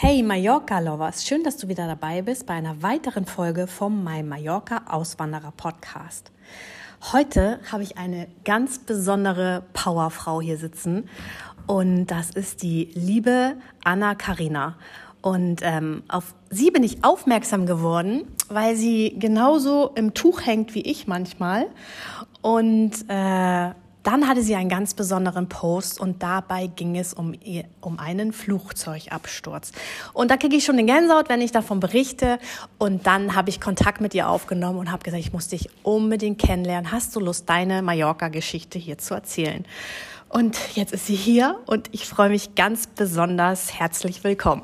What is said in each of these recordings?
Hey Mallorca Lovers, schön, dass du wieder dabei bist bei einer weiteren Folge vom My Mallorca Auswanderer Podcast. Heute habe ich eine ganz besondere Powerfrau hier sitzen und das ist die liebe Anna Karina. Und ähm, auf sie bin ich aufmerksam geworden, weil sie genauso im Tuch hängt wie ich manchmal und äh, dann hatte sie einen ganz besonderen Post und dabei ging es um, um einen Flugzeugabsturz. Und da kriege ich schon den Gänsehaut, wenn ich davon berichte. Und dann habe ich Kontakt mit ihr aufgenommen und habe gesagt, ich muss dich unbedingt kennenlernen. Hast du Lust, deine Mallorca-Geschichte hier zu erzählen? Und jetzt ist sie hier und ich freue mich ganz besonders. Herzlich willkommen.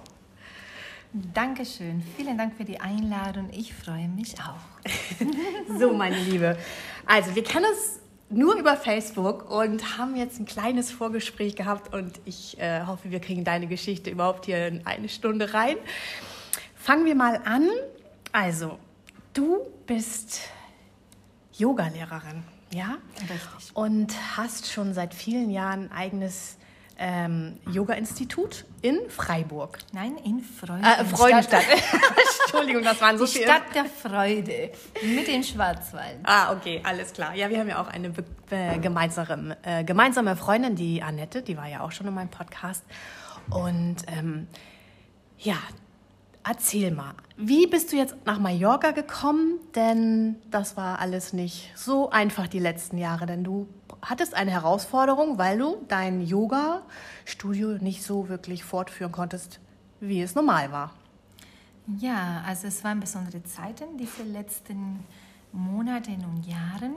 Dankeschön. Vielen Dank für die Einladung. Ich freue mich auch. so, meine Liebe. Also, wir kennen uns nur über Facebook und haben jetzt ein kleines Vorgespräch gehabt und ich äh, hoffe, wir kriegen deine Geschichte überhaupt hier in eine Stunde rein. Fangen wir mal an. Also, du bist Yogalehrerin, ja? Richtig. Und hast schon seit vielen Jahren ein eigenes ähm, Yoga-Institut in Freiburg. Nein, in Freudenstadt. Äh, Freudenstadt. Entschuldigung, das waren so Die viele. Stadt der Freude mit dem Schwarzwald. Ah, okay, alles klar. Ja, wir haben ja auch eine äh, gemeinsame, äh, gemeinsame Freundin, die Annette, die war ja auch schon in meinem Podcast. Und ähm, ja, erzähl mal, wie bist du jetzt nach Mallorca gekommen? Denn das war alles nicht so einfach die letzten Jahre, denn du hattest eine Herausforderung, weil du dein Yoga-Studio nicht so wirklich fortführen konntest, wie es normal war. Ja, also es waren besondere Zeiten, diese letzten Monate und Jahren.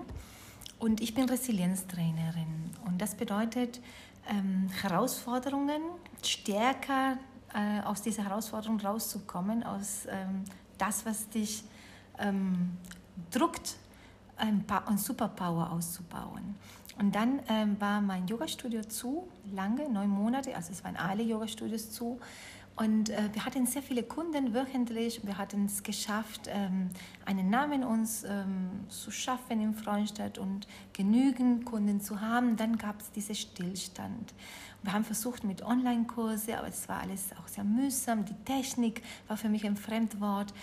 Und ich bin Resilienztrainerin. Und das bedeutet ähm, Herausforderungen, stärker äh, aus dieser Herausforderung rauszukommen, aus ähm, das, was dich ähm, druckt, ein, ein Superpower auszubauen. Und dann ähm, war mein Yoga-Studio zu, lange, neun Monate, also es waren alle Yoga-Studios zu. Und äh, wir hatten sehr viele Kunden wöchentlich. Wir hatten es geschafft, ähm, einen Namen uns ähm, zu schaffen in Freudenstadt und genügend Kunden zu haben. Dann gab es diesen Stillstand. Wir haben versucht mit Online-Kurse, aber es war alles auch sehr mühsam. Die Technik war für mich ein Fremdwort.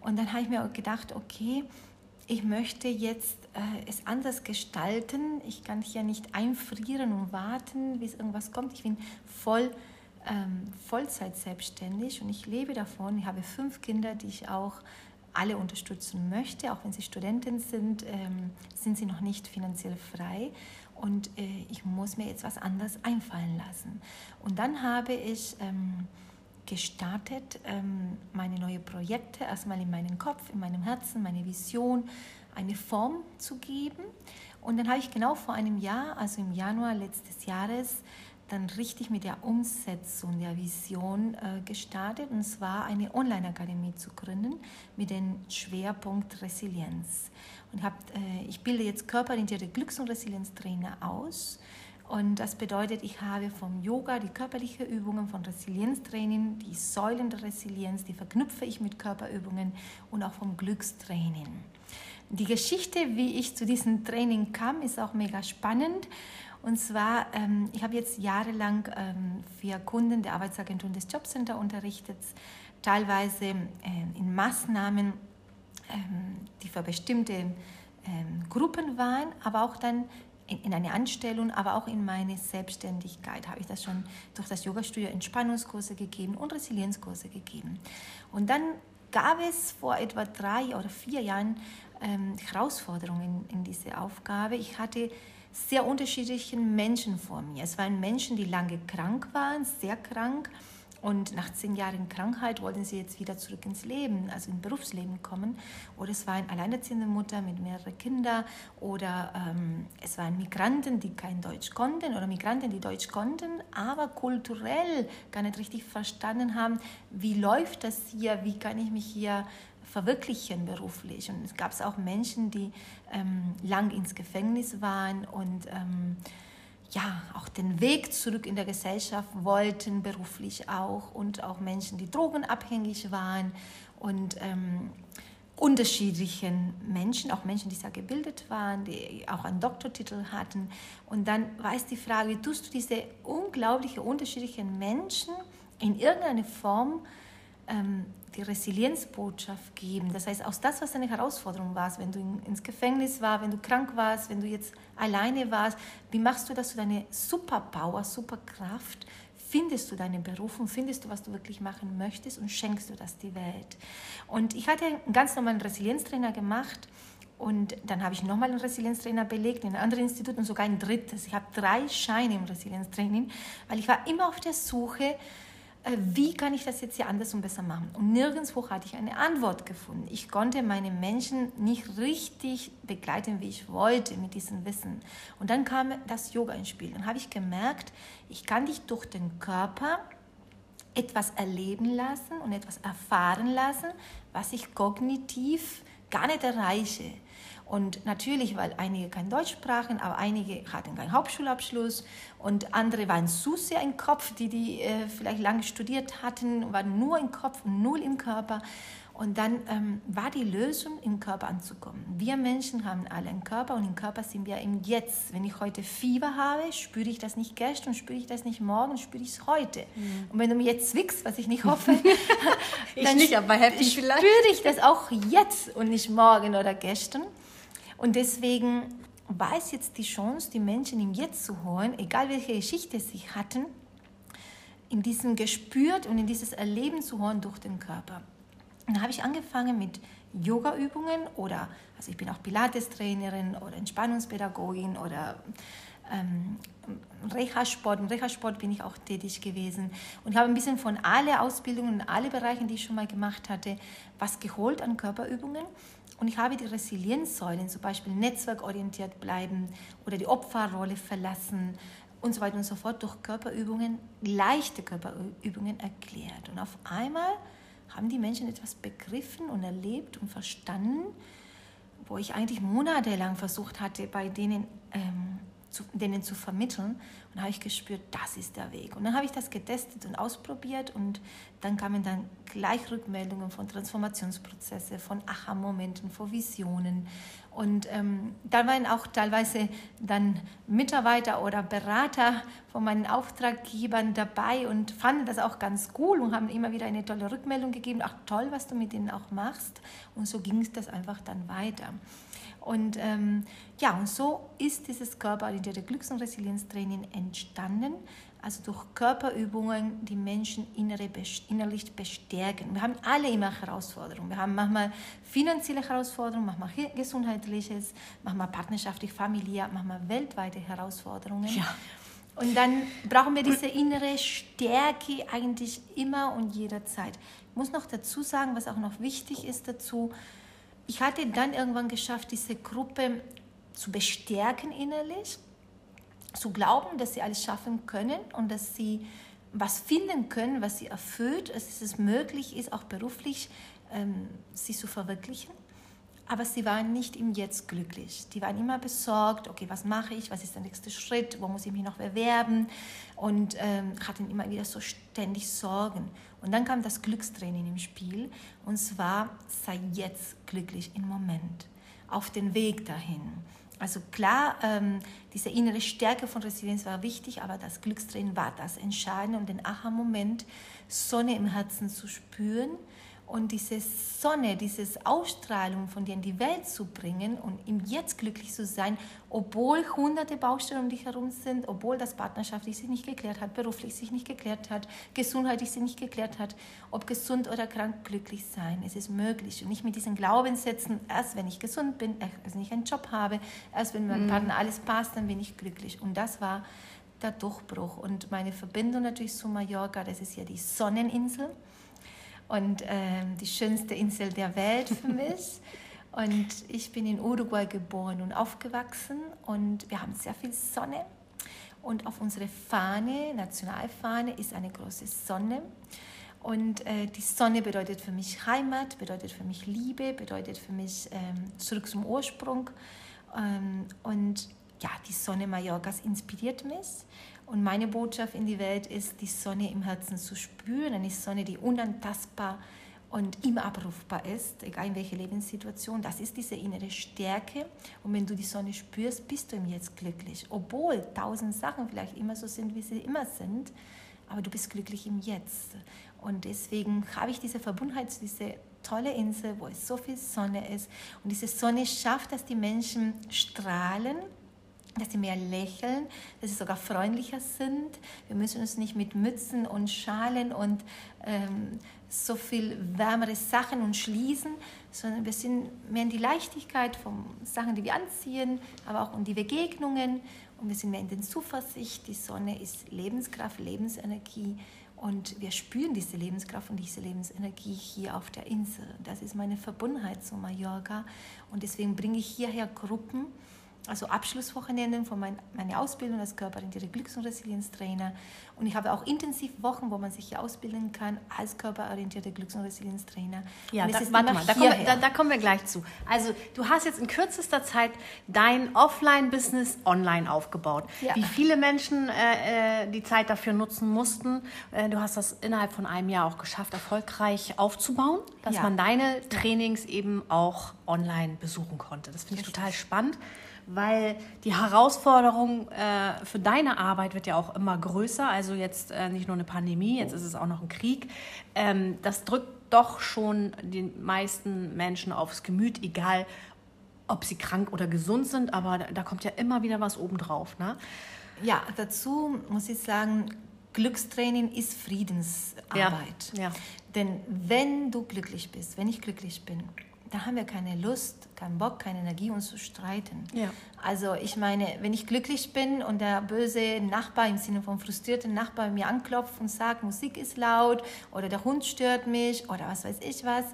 Und dann habe ich mir gedacht, okay, ich möchte jetzt äh, es anders gestalten. Ich kann hier nicht einfrieren und warten, bis irgendwas kommt. Ich bin voll ähm, Vollzeit selbstständig und ich lebe davon. Ich habe fünf Kinder, die ich auch alle unterstützen möchte. Auch wenn sie Studenten sind, ähm, sind sie noch nicht finanziell frei. Und äh, ich muss mir jetzt was anderes einfallen lassen. Und dann habe ich ähm, gestartet, ähm, meine neuen Projekte erstmal in meinem Kopf, in meinem Herzen, meine Vision, eine Form zu geben. Und dann habe ich genau vor einem Jahr, also im Januar letztes Jahres, dann richtig mit der Umsetzung der Vision äh, gestartet, und zwar eine Online-Akademie zu gründen mit dem Schwerpunkt Resilienz. Und hab, äh, ich bilde jetzt körperorientierte Glücks- und Resilienztrainer aus. Und das bedeutet, ich habe vom Yoga die körperlichen Übungen, von Resilienztraining, die Säulen der Resilienz, die verknüpfe ich mit Körperübungen und auch vom Glückstraining. Die Geschichte, wie ich zu diesem Training kam, ist auch mega spannend. Und zwar, ähm, ich habe jetzt jahrelang ähm, für Kunden der Arbeitsagentur des Jobcenter unterrichtet, teilweise äh, in Maßnahmen, die für bestimmte ähm, Gruppen waren, aber auch dann in, in eine Anstellung, aber auch in meine Selbstständigkeit habe ich das schon durch das Yoga-Studio Entspannungskurse gegeben und Resilienzkurse gegeben. Und dann gab es vor etwa drei oder vier Jahren ähm, Herausforderungen in, in diese Aufgabe. Ich hatte sehr unterschiedlichen Menschen vor mir. Es waren Menschen, die lange krank waren, sehr krank. Und nach zehn Jahren Krankheit wollten sie jetzt wieder zurück ins Leben, also ins Berufsleben kommen. Oder es war eine alleinerziehende Mutter mit mehreren Kindern. Oder ähm, es waren Migranten, die kein Deutsch konnten. Oder Migranten, die Deutsch konnten, aber kulturell gar nicht richtig verstanden haben, wie läuft das hier, wie kann ich mich hier verwirklichen beruflich. Und es gab auch Menschen, die ähm, lang ins Gefängnis waren und ähm, ja, auch den Weg zurück in der Gesellschaft wollten, beruflich auch. Und auch Menschen, die drogenabhängig waren und ähm, unterschiedlichen Menschen, auch Menschen, die sehr gebildet waren, die auch einen Doktortitel hatten. Und dann war es die Frage, tust du diese unglaubliche unterschiedlichen Menschen in irgendeiner Form ähm, die Resilienzbotschaft geben. Das heißt, aus das, was eine Herausforderung war, wenn du in, ins Gefängnis warst, wenn du krank warst, wenn du jetzt alleine warst, wie machst du, dass du deine Superpower, Superkraft findest du deine Berufung, findest du, was du wirklich machen möchtest und schenkst du das die Welt. Und ich hatte einen ganz normalen Resilienztrainer gemacht und dann habe ich nochmal einen Resilienztrainer belegt in einem anderen Institut und sogar ein drittes. Ich habe drei Scheine im Resilienztraining, weil ich war immer auf der Suche, wie kann ich das jetzt hier anders und besser machen? Und nirgendwo hatte ich eine Antwort gefunden. Ich konnte meine Menschen nicht richtig begleiten, wie ich wollte mit diesem Wissen. Und dann kam das Yoga ins Spiel. Dann habe ich gemerkt, ich kann dich durch den Körper etwas erleben lassen und etwas erfahren lassen, was ich kognitiv gar nicht erreiche. Und natürlich, weil einige kein Deutsch sprachen, aber einige hatten keinen Hauptschulabschluss und andere waren zu sehr im Kopf, die, die äh, vielleicht lange studiert hatten, waren nur im Kopf und null im Körper. Und dann ähm, war die Lösung, im Körper anzukommen. Wir Menschen haben alle einen Körper und im Körper sind wir im Jetzt. Wenn ich heute Fieber habe, spüre ich das nicht gestern, spüre ich das nicht morgen, spüre ich es heute. Mhm. Und wenn du mir jetzt zwickst, was ich nicht hoffe, dann nicht, aber spüre ich das auch jetzt und nicht morgen oder gestern. Und deswegen war es jetzt die Chance, die Menschen im Jetzt zu holen, egal welche Geschichte sie hatten, in diesem gespürt und in dieses Erleben zu holen durch den Körper. Und dann habe ich angefangen mit Yoga-Übungen oder, also ich bin auch Pilates-Trainerin oder Entspannungspädagogin oder ähm, Reha-Sport. Im Reha-Sport bin ich auch tätig gewesen und habe ein bisschen von alle Ausbildungen und alle Bereichen, die ich schon mal gemacht hatte, was geholt an Körperübungen. Und ich habe die Resilienzsäulen, zum Beispiel netzwerkorientiert bleiben oder die Opferrolle verlassen und so weiter und so fort, durch Körperübungen, leichte Körperübungen erklärt. Und auf einmal haben die Menschen etwas begriffen und erlebt und verstanden, wo ich eigentlich monatelang versucht hatte, bei denen ähm, zu, denen zu vermitteln. Und da habe ich gespürt, das ist der Weg. Und dann habe ich das getestet und ausprobiert und dann kamen dann gleich Rückmeldungen von Transformationsprozessen, von Aha-Momenten, von Visionen. Und ähm, da waren auch teilweise dann Mitarbeiter oder Berater von meinen Auftraggebern dabei und fanden das auch ganz cool und haben immer wieder eine tolle Rückmeldung gegeben. Ach toll, was du mit denen auch machst. Und so ging es das einfach dann weiter. Und ähm, ja, und so ist dieses körperorientierte Glücks- und Resilienztraining entstanden. Also durch Körperübungen die Menschen innerlich bestärken. Wir haben alle immer Herausforderungen. Wir haben manchmal finanzielle Herausforderungen, manchmal gesundheitliches, manchmal partnerschaftlich, familiär, manchmal weltweite Herausforderungen. Ja. Und dann brauchen wir diese innere Stärke eigentlich immer und jederzeit. Ich muss noch dazu sagen, was auch noch wichtig ist dazu, ich hatte dann irgendwann geschafft, diese Gruppe zu bestärken innerlich, zu glauben, dass sie alles schaffen können und dass sie was finden können, was sie erfüllt, dass es möglich ist, auch beruflich ähm, sie zu verwirklichen. Aber sie waren nicht im Jetzt glücklich. Die waren immer besorgt, okay, was mache ich, was ist der nächste Schritt, wo muss ich mich noch bewerben und ähm, hatten immer wieder so ständig Sorgen. Und dann kam das Glückstraining im Spiel und zwar sei jetzt glücklich im Moment, auf den Weg dahin. Also klar, ähm, diese innere Stärke von Resilienz war wichtig, aber das Glückstraining war das Entscheidende, um den Aha-Moment Sonne im Herzen zu spüren und diese Sonne, diese Ausstrahlung von dir in die Welt zu bringen und im Jetzt glücklich zu sein, obwohl hunderte Baustellen um dich herum sind, obwohl das partnerschaftlich sich nicht geklärt hat, beruflich sich nicht geklärt hat, gesundheitlich sich nicht geklärt hat, ob gesund oder krank glücklich sein. Es ist möglich und nicht mit diesen Glaubenssätzen, erst wenn ich gesund bin, erst wenn ich einen Job habe, erst wenn mein mhm. Partner alles passt, dann bin ich glücklich. Und das war der Durchbruch und meine Verbindung natürlich zu Mallorca, das ist ja die Sonneninsel und äh, die schönste Insel der Welt für mich. Und ich bin in Uruguay geboren und aufgewachsen und wir haben sehr viel Sonne. Und auf unserer Fahne, Nationalfahne, ist eine große Sonne. Und äh, die Sonne bedeutet für mich Heimat, bedeutet für mich Liebe, bedeutet für mich ähm, zurück zum Ursprung. Ähm, und ja, die Sonne Mallorcas inspiriert mich. Und meine Botschaft in die Welt ist, die Sonne im Herzen zu spüren, eine Sonne, die unantastbar und immer abrufbar ist, egal in welcher Lebenssituation. Das ist diese innere Stärke. Und wenn du die Sonne spürst, bist du im Jetzt glücklich. Obwohl tausend Sachen vielleicht immer so sind, wie sie immer sind, aber du bist glücklich im Jetzt. Und deswegen habe ich diese Verbundenheit zu dieser tolle Insel, wo es so viel Sonne ist. Und diese Sonne schafft, dass die Menschen strahlen, dass sie mehr lächeln, dass sie sogar freundlicher sind. Wir müssen uns nicht mit Mützen und Schalen und ähm, so viel wärmere Sachen und schließen, sondern wir sind mehr in die Leichtigkeit von Sachen, die wir anziehen, aber auch in die Begegnungen und wir sind mehr in den Zuversicht. Die Sonne ist Lebenskraft, Lebensenergie und wir spüren diese Lebenskraft und diese Lebensenergie hier auf der Insel. Das ist meine Verbundenheit zu Mallorca. Und deswegen bringe ich hierher Gruppen, also Abschlusswochenenden von mein, meiner Ausbildung als körperorientierter Glücks- und Resilienztrainer. Und ich habe auch Intensivwochen, wo man sich hier ausbilden kann als körperorientierter Glücks- und Resilienztrainer. Ja, da, warte mal, da kommen, wir, da, da kommen, wir, gleich zu. Also du hast jetzt in kürzester Zeit dein Offline-Business online aufgebaut. Ja. Wie viele Menschen äh, äh, die Zeit dafür nutzen mussten, äh, du hast das innerhalb von einem Jahr auch geschafft, erfolgreich aufzubauen, dass ja. man deine Trainings eben auch online besuchen konnte. Das finde ich total spannend weil die Herausforderung äh, für deine Arbeit wird ja auch immer größer. Also jetzt äh, nicht nur eine Pandemie, jetzt ist es auch noch ein Krieg. Ähm, das drückt doch schon den meisten Menschen aufs Gemüt, egal ob sie krank oder gesund sind, aber da kommt ja immer wieder was obendrauf. Ne? Ja, dazu muss ich sagen, Glückstraining ist Friedensarbeit. Ja, ja. Denn wenn du glücklich bist, wenn ich glücklich bin, da haben wir keine Lust, keinen Bock, keine Energie, uns zu streiten. Ja. Also ich meine, wenn ich glücklich bin und der böse Nachbar im Sinne von frustrierten Nachbar mir anklopft und sagt, Musik ist laut oder der Hund stört mich oder was weiß ich was,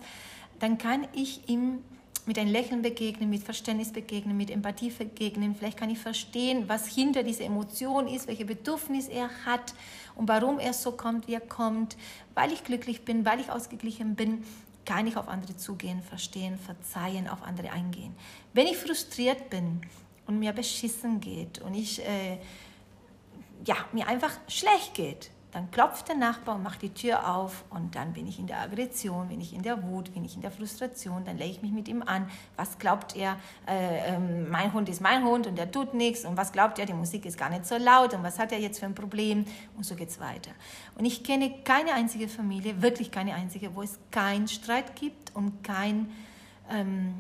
dann kann ich ihm mit einem Lächeln begegnen, mit Verständnis begegnen, mit Empathie begegnen. Vielleicht kann ich verstehen, was hinter dieser Emotion ist, welche Bedürfnis er hat und warum er so kommt, wie er kommt, weil ich glücklich bin, weil ich ausgeglichen bin kann ich auf andere zugehen, verstehen, verzeihen, auf andere eingehen. Wenn ich frustriert bin und mir beschissen geht und ich, äh, ja, mir einfach schlecht geht, dann klopft der Nachbar und macht die Tür auf und dann bin ich in der Aggression, bin ich in der Wut, bin ich in der Frustration, dann lege ich mich mit ihm an. Was glaubt er, äh, äh, mein Hund ist mein Hund und der tut nichts und was glaubt er, die Musik ist gar nicht so laut und was hat er jetzt für ein Problem und so geht es weiter. Und ich kenne keine einzige Familie, wirklich keine einzige, wo es keinen Streit gibt und kein... Ähm,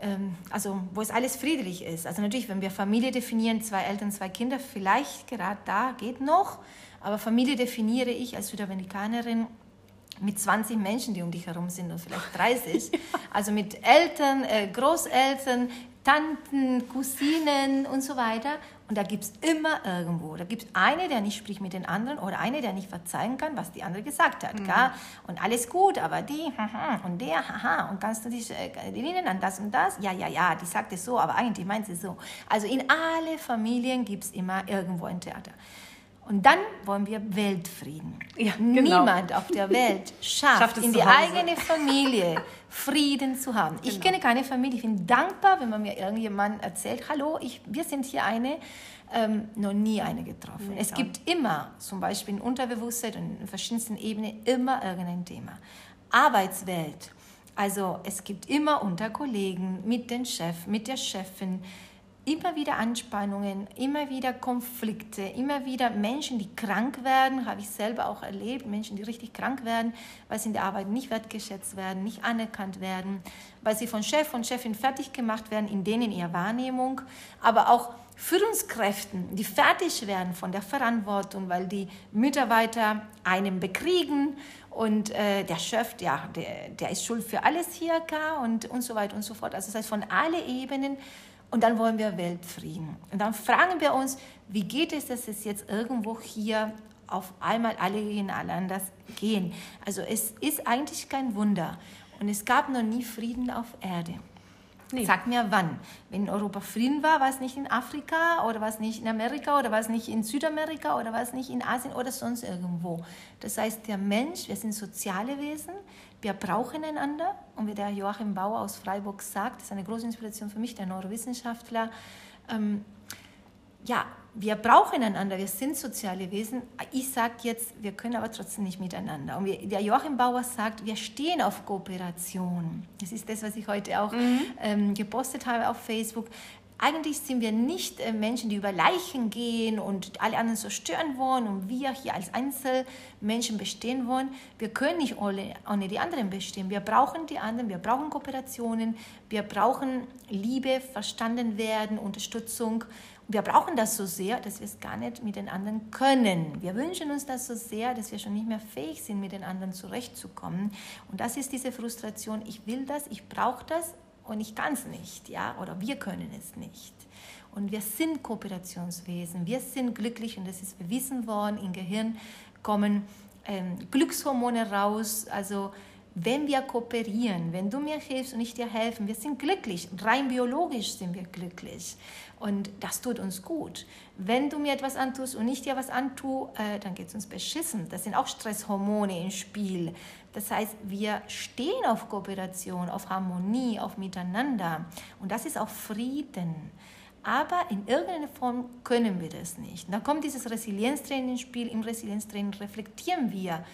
ähm, also wo es alles friedlich ist. Also natürlich, wenn wir Familie definieren, zwei Eltern, zwei Kinder, vielleicht gerade da geht noch, aber Familie definiere ich als Südamerikanerin mit 20 Menschen, die um dich herum sind und vielleicht 30. Also mit Eltern, äh, Großeltern, Tanten, Cousinen und so weiter. Und da gibt es immer irgendwo. Da gibt es eine, der nicht spricht mit den anderen oder eine, der nicht verzeihen kann, was die andere gesagt hat. Mhm. Und alles gut, aber die und der, haha, und kannst du dich äh, erinnern an das und das? Ja, ja, ja, die sagt es so, aber eigentlich meint sie so. Also in alle Familien gibt es immer irgendwo ein Theater. Und dann wollen wir Weltfrieden. Ja, genau. Niemand auf der Welt schafft, schafft in die eigene Familie Frieden zu haben. Genau. Ich kenne keine Familie. Ich bin dankbar, wenn man mir irgendjemand erzählt, hallo, ich, wir sind hier eine, ähm, noch nie eine getroffen. Nee, es gibt immer, zum Beispiel in Unterbewusstsein und in verschiedensten Ebenen, immer irgendein Thema. Arbeitswelt. Also es gibt immer unter Kollegen, mit dem Chef, mit der Chefin, immer wieder Anspannungen, immer wieder Konflikte, immer wieder Menschen, die krank werden, habe ich selber auch erlebt, Menschen, die richtig krank werden, weil sie in der Arbeit nicht wertgeschätzt werden, nicht anerkannt werden, weil sie von Chef und Chefin fertig gemacht werden, in denen ihrer Wahrnehmung, aber auch Führungskräften, die fertig werden von der Verantwortung, weil die Mitarbeiter einen bekriegen und äh, der Chef, ja, der, der ist schuld für alles hier und, und so weiter und so fort. Also das heißt, von allen Ebenen und dann wollen wir Weltfrieden. Und dann fragen wir uns, wie geht es, dass es jetzt irgendwo hier auf einmal alle gegeneinander gehen? Also es ist eigentlich kein Wunder. Und es gab noch nie Frieden auf Erde. Nee. Sag mir wann. Wenn in Europa Frieden war, war es nicht in Afrika oder war es nicht in Amerika oder war es nicht in Südamerika oder war es nicht in Asien oder sonst irgendwo. Das heißt, der Mensch, wir sind soziale Wesen, wir brauchen einander. Und wie der Joachim Bauer aus Freiburg sagt, das ist eine große Inspiration für mich, der Neurowissenschaftler, ähm, ja, wir brauchen einander, wir sind soziale Wesen. Ich sage jetzt, wir können aber trotzdem nicht miteinander. Und wir, der Joachim Bauer sagt, wir stehen auf Kooperation. Das ist das, was ich heute auch mhm. ähm, gepostet habe auf Facebook. Eigentlich sind wir nicht äh, Menschen, die über Leichen gehen und alle anderen zerstören wollen und wir hier als Einzelmenschen bestehen wollen. Wir können nicht ohne, ohne die anderen bestehen. Wir brauchen die anderen, wir brauchen Kooperationen, wir brauchen Liebe, verstanden werden, Unterstützung. Wir brauchen das so sehr, dass wir es gar nicht mit den anderen können. Wir wünschen uns das so sehr, dass wir schon nicht mehr fähig sind, mit den anderen zurechtzukommen. Und das ist diese Frustration. Ich will das, ich brauche das und ich kann es nicht, ja, oder wir können es nicht. Und wir sind Kooperationswesen, wir sind glücklich und das ist bewiesen worden. Im Gehirn kommen ähm, Glückshormone raus, also wenn wir kooperieren, wenn du mir hilfst und ich dir helfe, wir sind glücklich. Rein biologisch sind wir glücklich. Und das tut uns gut. Wenn du mir etwas antust und ich dir was antue, äh, dann geht es uns beschissen. Das sind auch Stresshormone im Spiel. Das heißt, wir stehen auf Kooperation, auf Harmonie, auf Miteinander. Und das ist auch Frieden. Aber in irgendeiner Form können wir das nicht. Da kommt dieses Resilienztraining ins Spiel. Im Resilienztraining reflektieren wir,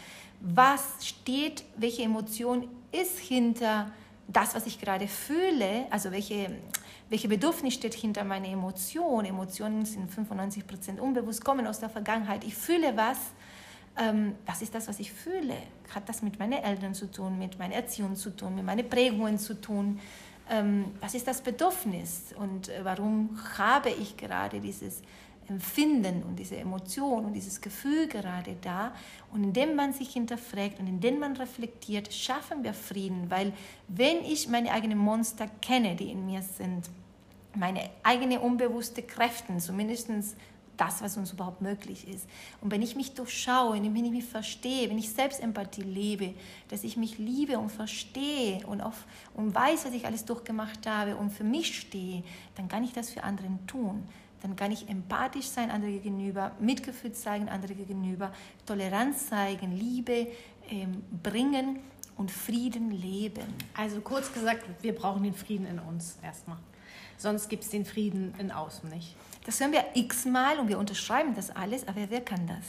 was steht, welche Emotion ist hinter das, was ich gerade fühle, also welche, welche Bedürfnis steht hinter meiner Emotion. Emotionen sind 95 Prozent unbewusst, kommen aus der Vergangenheit. Ich fühle was. Ähm, was ist das, was ich fühle? Hat das mit meinen Eltern zu tun, mit meiner Erziehung zu tun, mit meinen Prägungen zu tun? Ähm, was ist das Bedürfnis und äh, warum habe ich gerade dieses Empfinden und diese Emotion und dieses Gefühl gerade da. Und indem man sich hinterfragt und indem man reflektiert, schaffen wir Frieden, weil wenn ich meine eigenen Monster kenne, die in mir sind, meine eigenen unbewusste Kräfte, zumindest das, was uns überhaupt möglich ist. Und wenn ich mich durchschaue, wenn ich mich verstehe, wenn ich Selbstempathie lebe, dass ich mich liebe und verstehe und, auf, und weiß, was ich alles durchgemacht habe und für mich stehe, dann kann ich das für anderen tun dann kann ich empathisch sein andere gegenüber, Mitgefühl zeigen andere gegenüber, Toleranz zeigen, Liebe ähm, bringen und Frieden leben. Also kurz gesagt, wir brauchen den Frieden in uns erstmal. Sonst gibt es den Frieden in außen nicht. Das hören wir x-mal und wir unterschreiben das alles, aber wer kann das?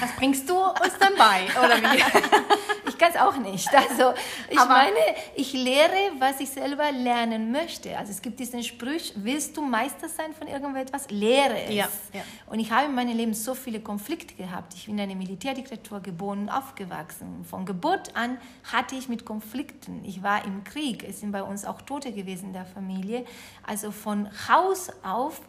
Was bringst du uns dann bei, oder wie? ich kann es auch nicht. Also ich Aber meine, ich lehre, was ich selber lernen möchte. Also es gibt diesen Spruch, willst du Meister sein von irgendetwas? Lehre es. Ja, ja. Und ich habe in meinem Leben so viele Konflikte gehabt. Ich bin in einer Militärdiktatur geboren und aufgewachsen. Von Geburt an hatte ich mit Konflikten. Ich war im Krieg. Es sind bei uns auch Tote gewesen in der Familie. Also von Haus auf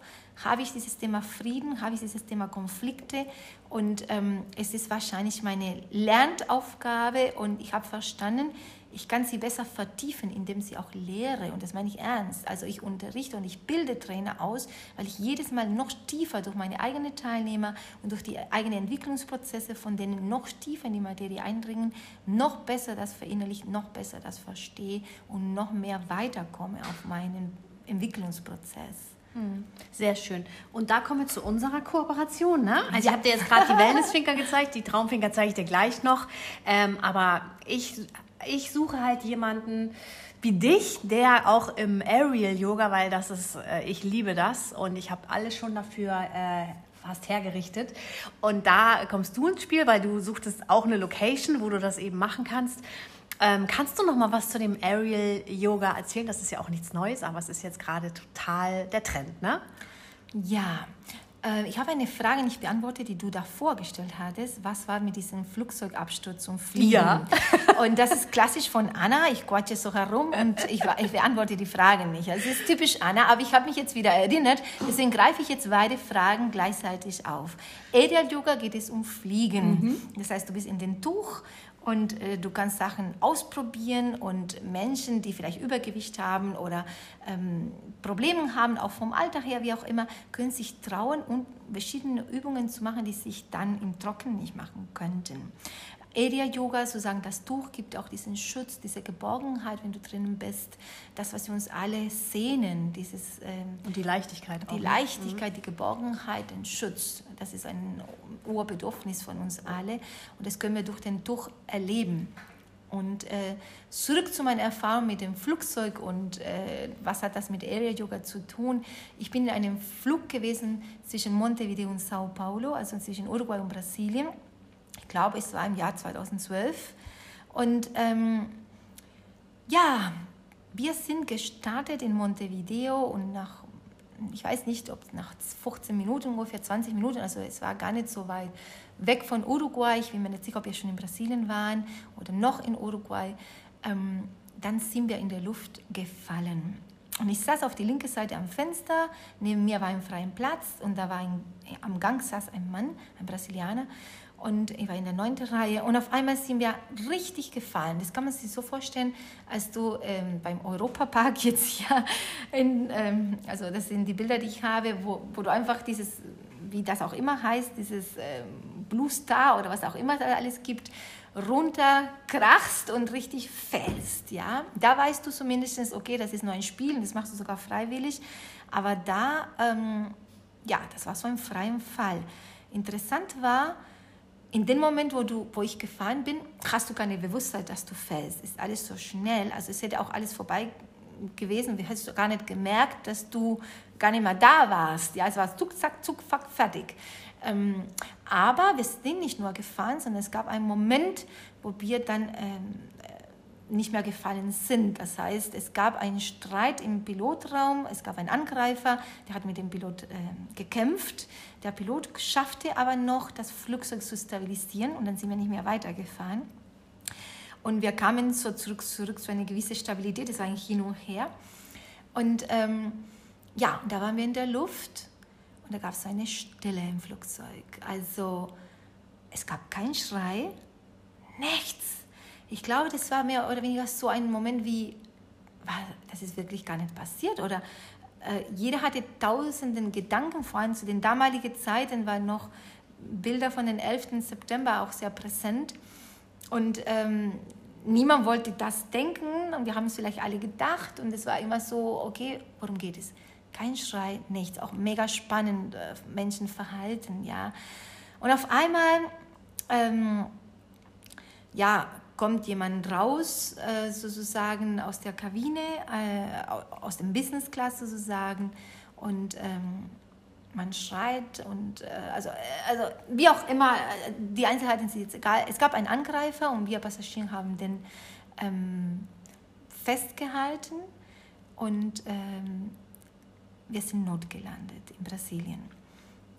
habe ich dieses Thema Frieden, habe ich dieses Thema Konflikte und ähm, es ist wahrscheinlich meine Lernaufgabe und ich habe verstanden, ich kann sie besser vertiefen, indem sie auch lehre und das meine ich ernst. Also ich unterrichte und ich bilde Trainer aus, weil ich jedes Mal noch tiefer durch meine eigenen Teilnehmer und durch die eigenen Entwicklungsprozesse von denen noch tiefer in die Materie eindringen, noch besser das verinnerliche, noch besser das verstehe und noch mehr weiterkomme auf meinen Entwicklungsprozess. Hm. Sehr schön. Und da kommen wir zu unserer Kooperation. Ne? Also ich habe dir jetzt gerade die Wellnessfinker gezeigt, die Traumfinker zeige ich dir gleich noch. Ähm, aber ich, ich suche halt jemanden wie dich, der auch im Aerial Yoga, weil das ist, äh, ich liebe das und ich habe alles schon dafür äh, fast hergerichtet. Und da kommst du ins Spiel, weil du suchtest auch eine Location, wo du das eben machen kannst. Ähm, kannst du noch mal was zu dem Aerial Yoga erzählen? Das ist ja auch nichts Neues, aber es ist jetzt gerade total der Trend, ne? Ja, äh, ich habe eine Frage nicht beantwortet, die du davor gestellt hattest. Was war mit diesem Flugzeugabsturz und Fliegen? Ja. und das ist klassisch von Anna. Ich quatsche so herum und ich, ich beantworte die Fragen nicht. Also es ist typisch Anna, aber ich habe mich jetzt wieder erinnert. Deswegen greife ich jetzt beide Fragen gleichzeitig auf. Aerial Yoga geht es um Fliegen. Mhm. Das heißt, du bist in den Tuch und äh, du kannst Sachen ausprobieren und Menschen, die vielleicht Übergewicht haben oder ähm, Probleme haben, auch vom Alter her, wie auch immer, können sich trauen und verschiedene Übungen zu machen, die sich dann im Trocken nicht machen könnten. Area Yoga, sozusagen das Tuch gibt auch diesen Schutz, diese Geborgenheit, wenn du drinnen bist. Das, was wir uns alle sehnen, dieses ähm, und die Leichtigkeit, die auch. Ne? Leichtigkeit, mhm. die Geborgenheit, den Schutz. Das ist ein Urbedürfnis von uns alle und das können wir durch den Tuch erleben. Und äh, zurück zu meiner Erfahrung mit dem Flugzeug und äh, was hat das mit Area Yoga zu tun? Ich bin in einem Flug gewesen zwischen Montevideo und Sao Paulo, also zwischen Uruguay und Brasilien. Ich glaube, es war im Jahr 2012. Und ähm, ja, wir sind gestartet in Montevideo und nach, ich weiß nicht, ob nach 15 Minuten, ungefähr 20 Minuten, also es war gar nicht so weit weg von Uruguay, ich bin mir nicht sicher, ob wir schon in Brasilien waren oder noch in Uruguay, ähm, dann sind wir in der Luft gefallen. Und ich saß auf die linke Seite am Fenster, neben mir war ein freier Platz und da war ein, am Gang saß ein Mann, ein Brasilianer, und ich war in der neunten Reihe und auf einmal sind wir richtig gefallen. Das kann man sich so vorstellen, als du ähm, beim Europapark jetzt ja, in, ähm, also das sind die Bilder, die ich habe, wo, wo du einfach dieses, wie das auch immer heißt, dieses ähm, Blue Star oder was auch immer da alles gibt, runterkrachst und richtig fällst. Ja? Da weißt du zumindest, okay, das ist nur ein Spiel und das machst du sogar freiwillig. Aber da, ähm, ja, das war so ein freier Fall. Interessant war, in dem Moment, wo, du, wo ich gefahren bin, hast du keine Bewusstheit, dass du fällst. Ist alles so schnell. Also es hätte auch alles vorbei gewesen. Du hättest gar nicht gemerkt, dass du gar nicht mehr da warst. Ja, es war zuck, zack, zuck, fuck, fertig. Ähm, aber wir sind nicht nur gefahren, sondern es gab einen Moment, wo wir dann ähm, nicht mehr gefallen sind. Das heißt, es gab einen Streit im Pilotraum, es gab einen Angreifer, der hat mit dem Pilot äh, gekämpft. Der Pilot schaffte aber noch, das Flugzeug zu stabilisieren und dann sind wir nicht mehr weitergefahren. Und wir kamen so zurück, zurück zu einer gewissen Stabilität, das war eigentlich hin und her. Und ähm, ja, da waren wir in der Luft und da gab es eine Stille im Flugzeug. Also es gab keinen Schrei, nichts. Ich glaube, das war mehr oder weniger so ein Moment wie, das ist wirklich gar nicht passiert oder jeder hatte tausenden Gedanken, vor allem zu den damaligen Zeiten waren noch Bilder von den 11. September auch sehr präsent und ähm, niemand wollte das denken und wir haben es vielleicht alle gedacht und es war immer so, okay, worum geht es? Kein Schrei, nichts, auch mega spannend, äh, Menschenverhalten, ja. Und auf einmal, ähm, ja, kommt jemand raus, äh, sozusagen aus der Kabine, äh, aus dem Business Class sozusagen und ähm, man schreit und äh, also, äh, also wie auch immer, äh, die Einzelheiten sind jetzt egal. Es gab einen Angreifer und wir Passagiere haben den ähm, festgehalten und ähm, wir sind notgelandet in Brasilien.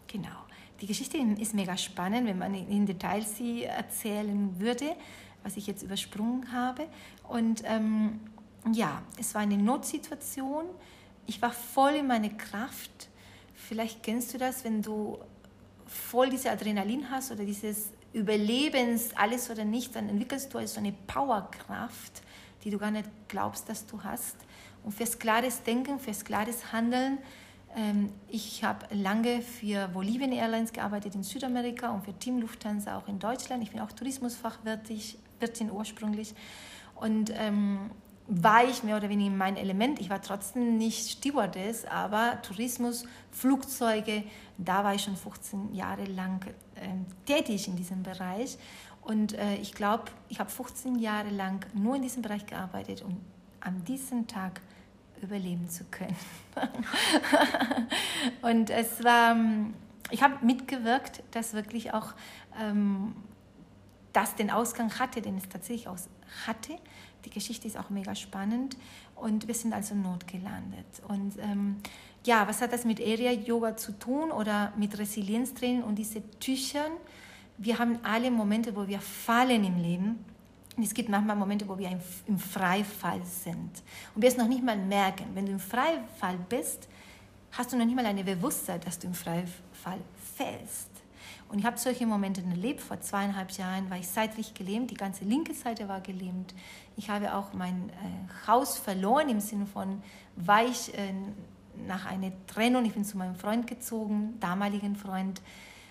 Genau. Die Geschichte ist mega spannend, wenn man in Details sie erzählen würde was ich jetzt übersprungen habe. Und ähm, ja, es war eine Notsituation. Ich war voll in meiner Kraft. Vielleicht kennst du das, wenn du voll diese Adrenalin hast oder dieses Überlebens, alles oder nicht, dann entwickelst du also eine Powerkraft, die du gar nicht glaubst, dass du hast. Und fürs klares Denken, fürs klares Handeln. Ähm, ich habe lange für Bolivien Airlines gearbeitet in Südamerika und für Team Lufthansa auch in Deutschland. Ich bin auch Tourismusfachwirtin 14 ursprünglich. Und ähm, war ich mehr oder weniger in mein Element. Ich war trotzdem nicht Stewardess, aber Tourismus, Flugzeuge, da war ich schon 15 Jahre lang äh, tätig in diesem Bereich. Und äh, ich glaube, ich habe 15 Jahre lang nur in diesem Bereich gearbeitet, um an diesem Tag überleben zu können. und es war, ich habe mitgewirkt, dass wirklich auch ähm, das den Ausgang hatte, den es tatsächlich aus hatte. Die Geschichte ist auch mega spannend und wir sind also notgelandet. Und ähm, ja, was hat das mit Area Yoga zu tun oder mit Resilienztraining und diese Tüchern? Wir haben alle Momente, wo wir fallen im Leben. Und es gibt manchmal Momente, wo wir im Freifall sind. Und wir es noch nicht mal merken. Wenn du im Freifall bist, hast du noch nicht mal eine Bewusstheit, dass du im Freifall fällst. Und ich habe solche Momente erlebt. Vor zweieinhalb Jahren war ich seitlich gelähmt, die ganze linke Seite war gelähmt. Ich habe auch mein äh, Haus verloren im Sinne von, war ich äh, nach einer Trennung, ich bin zu meinem Freund gezogen, damaligen Freund.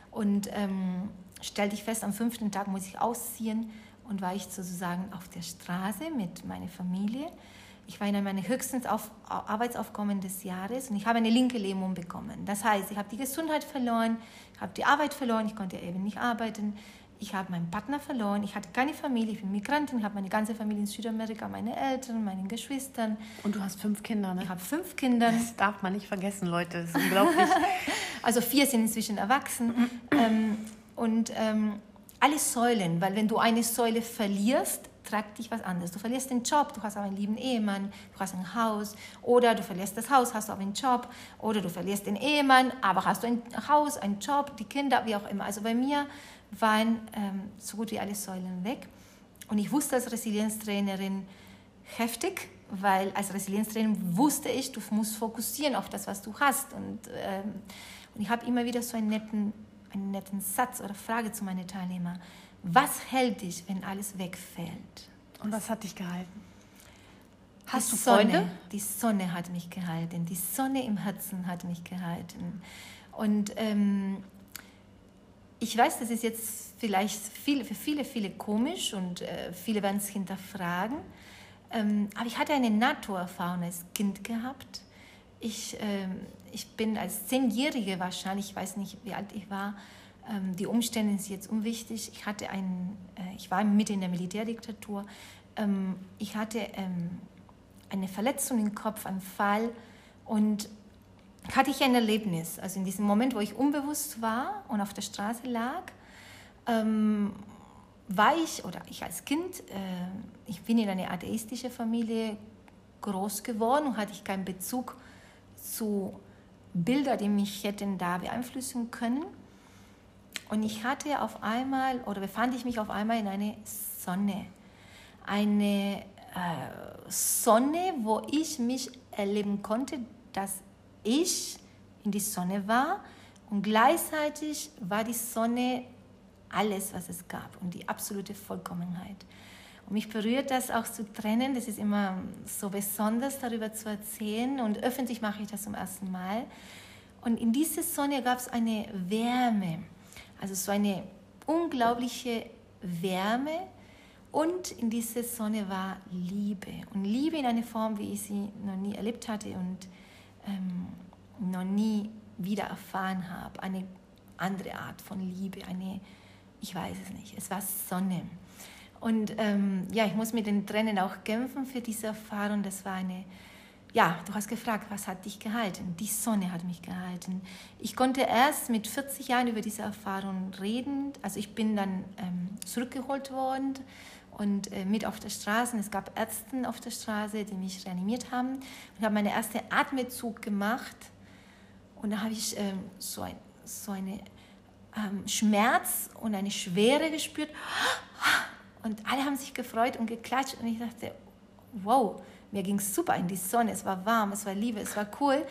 Und ähm, stellte ich fest, am fünften Tag muss ich ausziehen und war ich sozusagen auf der Straße mit meiner Familie. Ich war in meinem höchsten auf, Arbeitsaufkommen des Jahres und ich habe eine linke Lähmung bekommen. Das heißt, ich habe die Gesundheit verloren, ich habe die Arbeit verloren, ich konnte eben nicht arbeiten, ich habe meinen Partner verloren, ich hatte keine Familie, ich bin Migrantin, ich habe meine ganze Familie in Südamerika, meine Eltern, meine Geschwister. Und du hast fünf Kinder, ne? Ich habe fünf Kinder. Das darf man nicht vergessen, Leute, das ist unglaublich. also vier sind inzwischen erwachsen. ähm, und ähm, alle Säulen, weil wenn du eine Säule verlierst, tragt dich was anderes. Du verlierst den Job, du hast auch einen lieben Ehemann, du hast ein Haus, oder du verlierst das Haus, hast auch einen Job, oder du verlierst den Ehemann, aber hast du ein Haus, einen Job, die Kinder, wie auch immer. Also bei mir waren ähm, so gut wie alle Säulen weg. Und ich wusste als Resilienztrainerin heftig, weil als Resilienztrainerin wusste ich, du musst fokussieren auf das, was du hast. Und, ähm, und ich habe immer wieder so einen netten, einen netten Satz oder Frage zu meinen Teilnehmern. Was hält dich, wenn alles wegfällt? Und was hat dich gehalten? Hast die du Freunde? Sonne, die Sonne hat mich gehalten. Die Sonne im Herzen hat mich gehalten. Und ähm, ich weiß, das ist jetzt vielleicht viel, für viele, viele komisch und äh, viele werden es hinterfragen. Ähm, aber ich hatte eine NATO-Erfahrung als Kind gehabt. Ich, ähm, ich bin als Zehnjährige wahrscheinlich, ich weiß nicht, wie alt ich war, ähm, die Umstände sind jetzt unwichtig. Ich, hatte ein, äh, ich war mitten in der Militärdiktatur. Ähm, ich hatte ähm, eine Verletzung im Kopf, einen Fall und hatte ich ein Erlebnis. Also in diesem Moment, wo ich unbewusst war und auf der Straße lag, war ich, oder ich als Kind, äh, ich bin in einer atheistischen Familie groß geworden und hatte ich keinen Bezug zu Bildern, die mich hätten da beeinflussen können. Und ich hatte auf einmal, oder befand ich mich auf einmal in einer Sonne. Eine äh, Sonne, wo ich mich erleben konnte, dass ich in die Sonne war und gleichzeitig war die Sonne alles, was es gab und die absolute Vollkommenheit. Und mich berührt das auch zu trennen, das ist immer so besonders, darüber zu erzählen und öffentlich mache ich das zum ersten Mal. Und in dieser Sonne gab es eine Wärme, also so eine unglaubliche Wärme und in dieser Sonne war Liebe. Und Liebe in einer Form, wie ich sie noch nie erlebt hatte und ähm, noch nie wieder erfahren habe. Eine andere Art von Liebe, eine, ich weiß es nicht, es war Sonne. Und ähm, ja, ich muss mit den Tränen auch kämpfen für diese Erfahrung. Das war eine ja, du hast gefragt, was hat dich gehalten? Die Sonne hat mich gehalten. Ich konnte erst mit 40 Jahren über diese Erfahrung reden. Also ich bin dann ähm, zurückgeholt worden und äh, mit auf der Straße. Es gab Ärzte auf der Straße, die mich reanimiert haben. Ich habe meine erste Atmezug gemacht und da habe ich ähm, so, ein, so eine ähm, Schmerz und eine Schwere gespürt. Und alle haben sich gefreut und geklatscht und ich dachte, wow, mir ging es super in die Sonne, es war warm, es war Liebe, es war cool.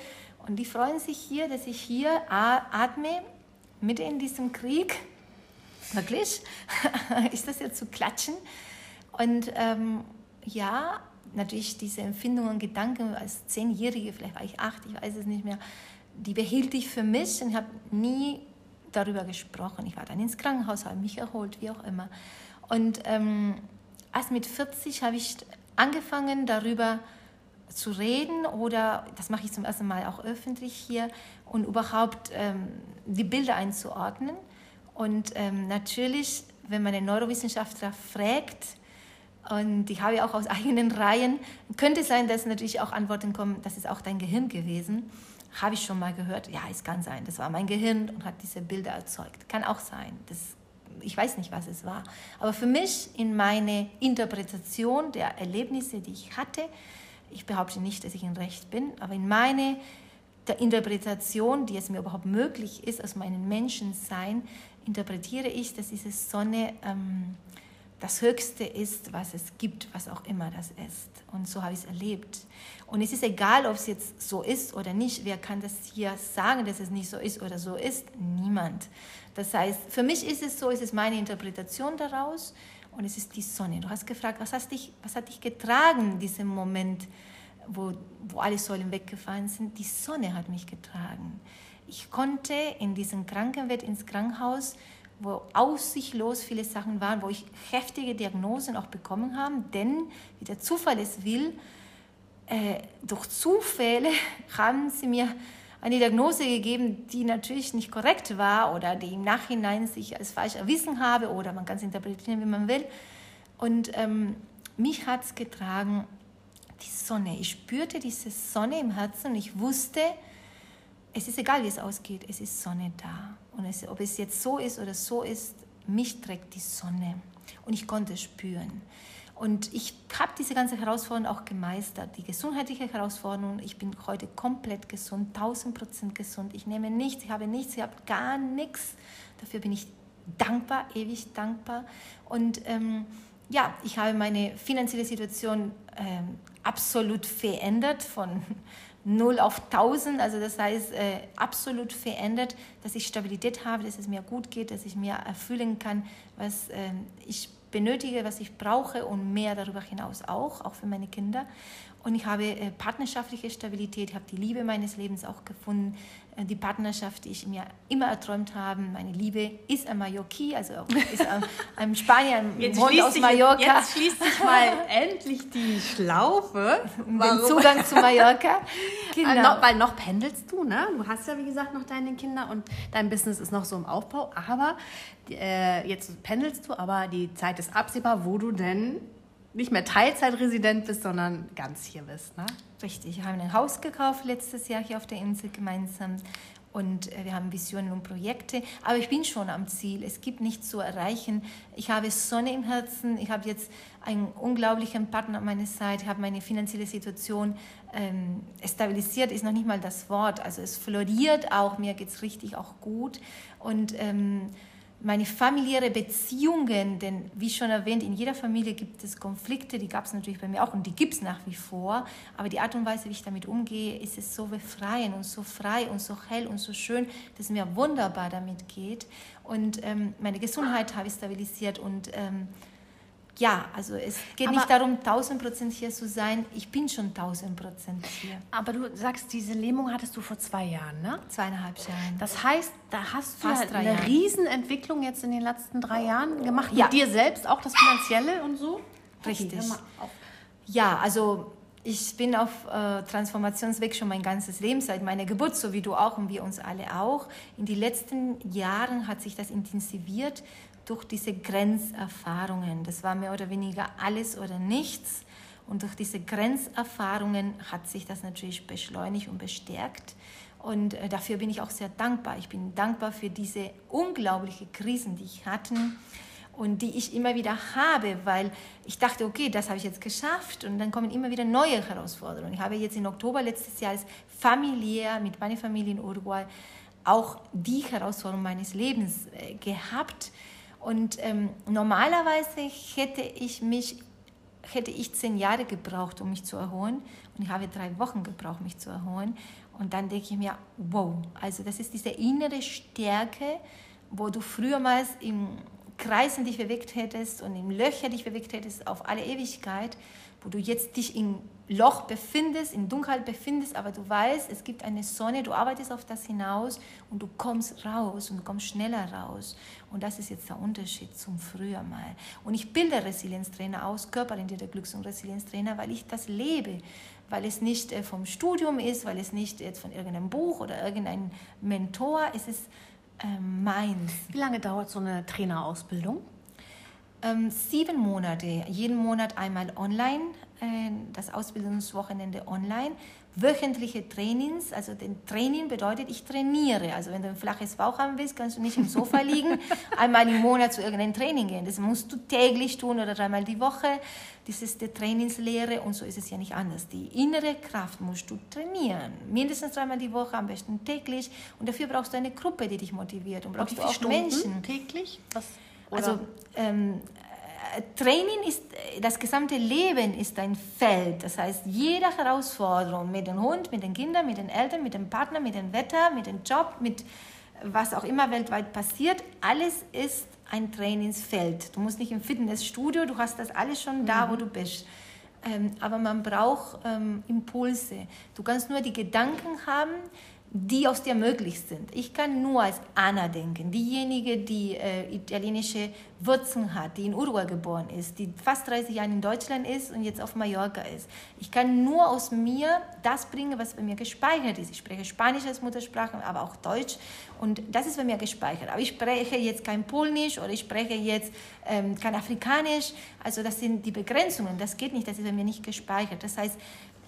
Und die freuen sich hier, dass ich hier atme, mitten in diesem Krieg. Wirklich? ist das jetzt zu klatschen? Und ähm, ja, natürlich diese Empfindungen, Gedanken als Zehnjährige, vielleicht war ich acht, ich weiß es nicht mehr, die behielt ich für mich und habe nie darüber gesprochen. Ich war dann ins Krankenhaus, habe mich erholt, wie auch immer. Und ähm, erst mit 40 habe ich angefangen, darüber zu reden oder das mache ich zum ersten Mal auch öffentlich hier und überhaupt ähm, die Bilder einzuordnen. Und ähm, natürlich, wenn man einen Neurowissenschaftler fragt, und ich habe ja auch aus eigenen Reihen, könnte sein, dass natürlich auch Antworten kommen, das ist auch dein Gehirn gewesen. Habe ich schon mal gehört. Ja, es kann sein, das war mein Gehirn und hat diese Bilder erzeugt. Kann auch sein. Das ich weiß nicht, was es war. Aber für mich in meine Interpretation der Erlebnisse, die ich hatte, ich behaupte nicht, dass ich in Recht bin, aber in meine der Interpretation, die es mir überhaupt möglich ist, aus meinem Menschensein, interpretiere ich, dass diese Sonne ähm, das Höchste ist, was es gibt, was auch immer das ist. Und so habe ich es erlebt. Und es ist egal, ob es jetzt so ist oder nicht. Wer kann das hier sagen, dass es nicht so ist oder so ist? Niemand. Das heißt, für mich ist es so, es ist meine Interpretation daraus und es ist die Sonne. Du hast gefragt, was, hast dich, was hat dich getragen in diesem Moment, wo, wo alle Säulen weggefallen sind? Die Sonne hat mich getragen. Ich konnte in diesem Krankenbett ins Krankenhaus wo aussichtlos viele Sachen waren, wo ich heftige Diagnosen auch bekommen habe, denn wie der Zufall es will, äh, durch Zufälle haben sie mir eine Diagnose gegeben, die natürlich nicht korrekt war oder die im Nachhinein sich als falsch erwiesen habe oder man kann es interpretieren, wie man will. Und ähm, mich hat es getragen, die Sonne. Ich spürte diese Sonne im Herzen und ich wusste, es ist egal, wie es ausgeht, es ist Sonne da. Und es, ob es jetzt so ist oder so ist, mich trägt die Sonne. Und ich konnte es spüren. Und ich habe diese ganze Herausforderung auch gemeistert. Die gesundheitliche Herausforderung, ich bin heute komplett gesund, 1000 Prozent gesund. Ich nehme nichts, ich habe nichts, ich habe gar nichts. Dafür bin ich dankbar, ewig dankbar. Und ähm, ja, ich habe meine finanzielle Situation ähm, absolut verändert von 0 auf 1000, also das heißt äh, absolut verändert, dass ich Stabilität habe, dass es mir gut geht, dass ich mir erfüllen kann, was äh, ich benötige, was ich brauche und mehr darüber hinaus auch, auch für meine Kinder. Und ich habe äh, partnerschaftliche Stabilität, ich habe die Liebe meines Lebens auch gefunden, äh, die Partnerschaft, die ich mir immer erträumt habe. Meine Liebe ist ein Mallorquí, also ist ein, Spanier, ein Hund aus Mallorca. Jetzt schließt sich mal endlich die Schlaufe. Den Zugang zu Mallorca. Genau. Äh, noch, weil noch pendelst du, ne? Du hast ja, wie gesagt, noch deine Kinder und dein Business ist noch so im Aufbau. Aber äh, jetzt pendelst du, aber die Zeit ist absehbar, wo du denn nicht mehr Teilzeitresident bist, sondern ganz hier bist. Ne? Richtig, wir haben ein Haus gekauft letztes Jahr hier auf der Insel gemeinsam und äh, wir haben Visionen und Projekte, aber ich bin schon am Ziel. Es gibt nichts zu erreichen. Ich habe Sonne im Herzen, ich habe jetzt einen unglaublichen Partner an meiner Seite, ich habe meine finanzielle Situation ähm, stabilisiert, ist noch nicht mal das Wort. Also es floriert auch, mir geht es richtig auch gut und ähm, meine familiäre Beziehungen, denn wie schon erwähnt, in jeder Familie gibt es Konflikte, die gab es natürlich bei mir auch und die gibt es nach wie vor, aber die Art und Weise, wie ich damit umgehe, ist es so befreiend und so frei und so hell und so schön, dass es mir wunderbar damit geht. Und ähm, meine Gesundheit habe ich stabilisiert und ähm, ja, also es geht aber, nicht darum, 1000 Prozent hier zu sein. Ich bin schon 1000 Prozent hier. Aber du sagst, diese Lähmung hattest du vor zwei Jahren, ne? Zweieinhalb Jahren. Das heißt, da hast du Fast eine Jahre. Riesenentwicklung jetzt in den letzten drei Jahren gemacht. Ja. Mit dir selbst, auch das Finanzielle und so? Richtig. Okay, ja, also ich bin auf äh, Transformationsweg schon mein ganzes Leben, seit meiner Geburt, so wie du auch und wir uns alle auch. In den letzten Jahren hat sich das intensiviert durch diese Grenzerfahrungen. Das war mehr oder weniger alles oder nichts. Und durch diese Grenzerfahrungen hat sich das natürlich beschleunigt und bestärkt. Und äh, dafür bin ich auch sehr dankbar. Ich bin dankbar für diese unglaublichen Krisen, die ich hatte und die ich immer wieder habe, weil ich dachte, okay, das habe ich jetzt geschafft und dann kommen immer wieder neue Herausforderungen. Ich habe jetzt im Oktober letztes Jahres familiär mit meiner Familie in Uruguay auch die Herausforderung meines Lebens äh, gehabt und ähm, normalerweise hätte ich mich hätte ich zehn Jahre gebraucht, um mich zu erholen. Und ich habe drei Wochen gebraucht, mich zu erholen. Und dann denke ich mir, wow, also das ist diese innere Stärke, wo du früher mal im Kreisen dich bewegt hättest und im Löcher dich bewegt hättest auf alle Ewigkeit, wo du jetzt dich in Loch befindest, in Dunkelheit befindest, aber du weißt, es gibt eine Sonne, du arbeitest auf das hinaus und du kommst raus und kommst schneller raus. Und das ist jetzt der Unterschied zum früher mal. Und ich bilde Resilienztrainer aus, körperorientierter Glücks- und Resilienztrainer, weil ich das lebe, weil es nicht äh, vom Studium ist, weil es nicht jetzt von irgendeinem Buch oder irgendeinem Mentor, es ist äh, meins. Wie lange dauert so eine Trainerausbildung? Ähm, sieben Monate, jeden Monat einmal online, äh, das Ausbildungswochenende online, wöchentliche Trainings, also den Training bedeutet, ich trainiere. Also wenn du ein flaches Bauch haben willst, kannst du nicht im Sofa liegen, einmal im Monat zu irgendeinem Training gehen. Das musst du täglich tun oder dreimal die Woche. Das ist die Trainingslehre und so ist es ja nicht anders. Die innere Kraft musst du trainieren, mindestens dreimal die Woche, am besten täglich. Und dafür brauchst du eine Gruppe, die dich motiviert und brauchst und du auch Stunden Menschen. täglich? Was, also ähm, Training ist, das gesamte Leben ist ein Feld. Das heißt, jede Herausforderung mit dem Hund, mit den Kindern, mit den Eltern, mit dem Partner, mit dem Wetter, mit dem Job, mit was auch immer weltweit passiert, alles ist ein Trainingsfeld. Du musst nicht im Fitnessstudio, du hast das alles schon da, mhm. wo du bist. Ähm, aber man braucht ähm, Impulse. Du kannst nur die Gedanken haben, die aus dir möglich sind. Ich kann nur als Anna denken, diejenige, die äh, italienische Wurzeln hat, die in Uruguay geboren ist, die fast 30 Jahre in Deutschland ist und jetzt auf Mallorca ist. Ich kann nur aus mir das bringen, was bei mir gespeichert ist. Ich spreche Spanisch als Muttersprache, aber auch Deutsch und das ist bei mir gespeichert. Aber ich spreche jetzt kein Polnisch oder ich spreche jetzt ähm, kein Afrikanisch. Also das sind die Begrenzungen. Das geht nicht, das ist bei mir nicht gespeichert. Das heißt,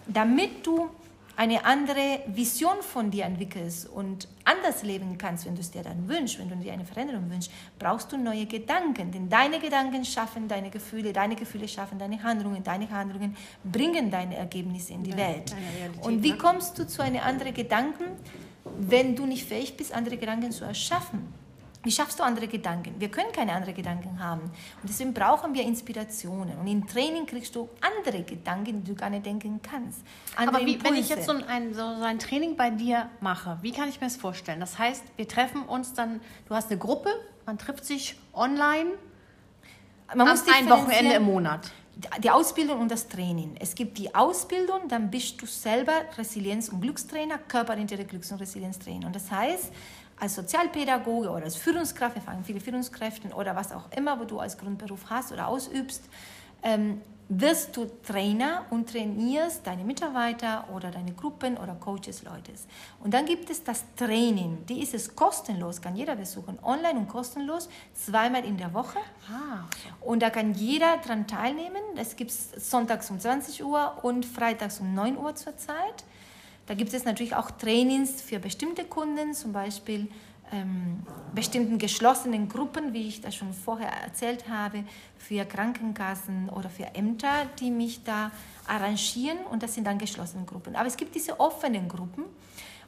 damit du eine andere Vision von dir entwickelst und anders leben kannst, wenn du es dir dann wünschst, wenn du dir eine Veränderung wünschst, brauchst du neue Gedanken. Denn deine Gedanken schaffen deine Gefühle, deine Gefühle schaffen deine Handlungen, deine Handlungen bringen deine Ergebnisse in die Welt. Und wie kommst du zu einem anderen Gedanken, wenn du nicht fähig bist, andere Gedanken zu erschaffen? Wie schaffst du andere Gedanken? Wir können keine anderen Gedanken haben. Und deswegen brauchen wir Inspirationen. Und im Training kriegst du andere Gedanken, die du gar nicht denken kannst. Andere Aber wie, wenn ich jetzt so ein, so ein Training bei dir mache, wie kann ich mir das vorstellen? Das heißt, wir treffen uns dann, du hast eine Gruppe, man trifft sich online man muss ein Wochenende im Monat die Ausbildung und das Training. Es gibt die Ausbildung, dann bist du selber Resilienz- und Glückstrainer, körperorientierte Glücks- und Resilienztrainer. Und das heißt, als Sozialpädagoge oder als Führungskraft, wir fangen viele Führungskräfte oder was auch immer, wo du als Grundberuf hast oder ausübst, ähm, wirst du Trainer und trainierst deine Mitarbeiter oder deine Gruppen oder Coaches, Leute. Und dann gibt es das Training, die ist es kostenlos, kann jeder besuchen, online und kostenlos, zweimal in der Woche. Ah. Und da kann jeder dran teilnehmen. Es gibt sonntags um 20 Uhr und freitags um 9 Uhr zurzeit. Da gibt es natürlich auch Trainings für bestimmte Kunden, zum Beispiel ähm, bestimmten geschlossenen Gruppen, wie ich das schon vorher erzählt habe, für Krankenkassen oder für Ämter, die mich da arrangieren und das sind dann geschlossene Gruppen. Aber es gibt diese offenen Gruppen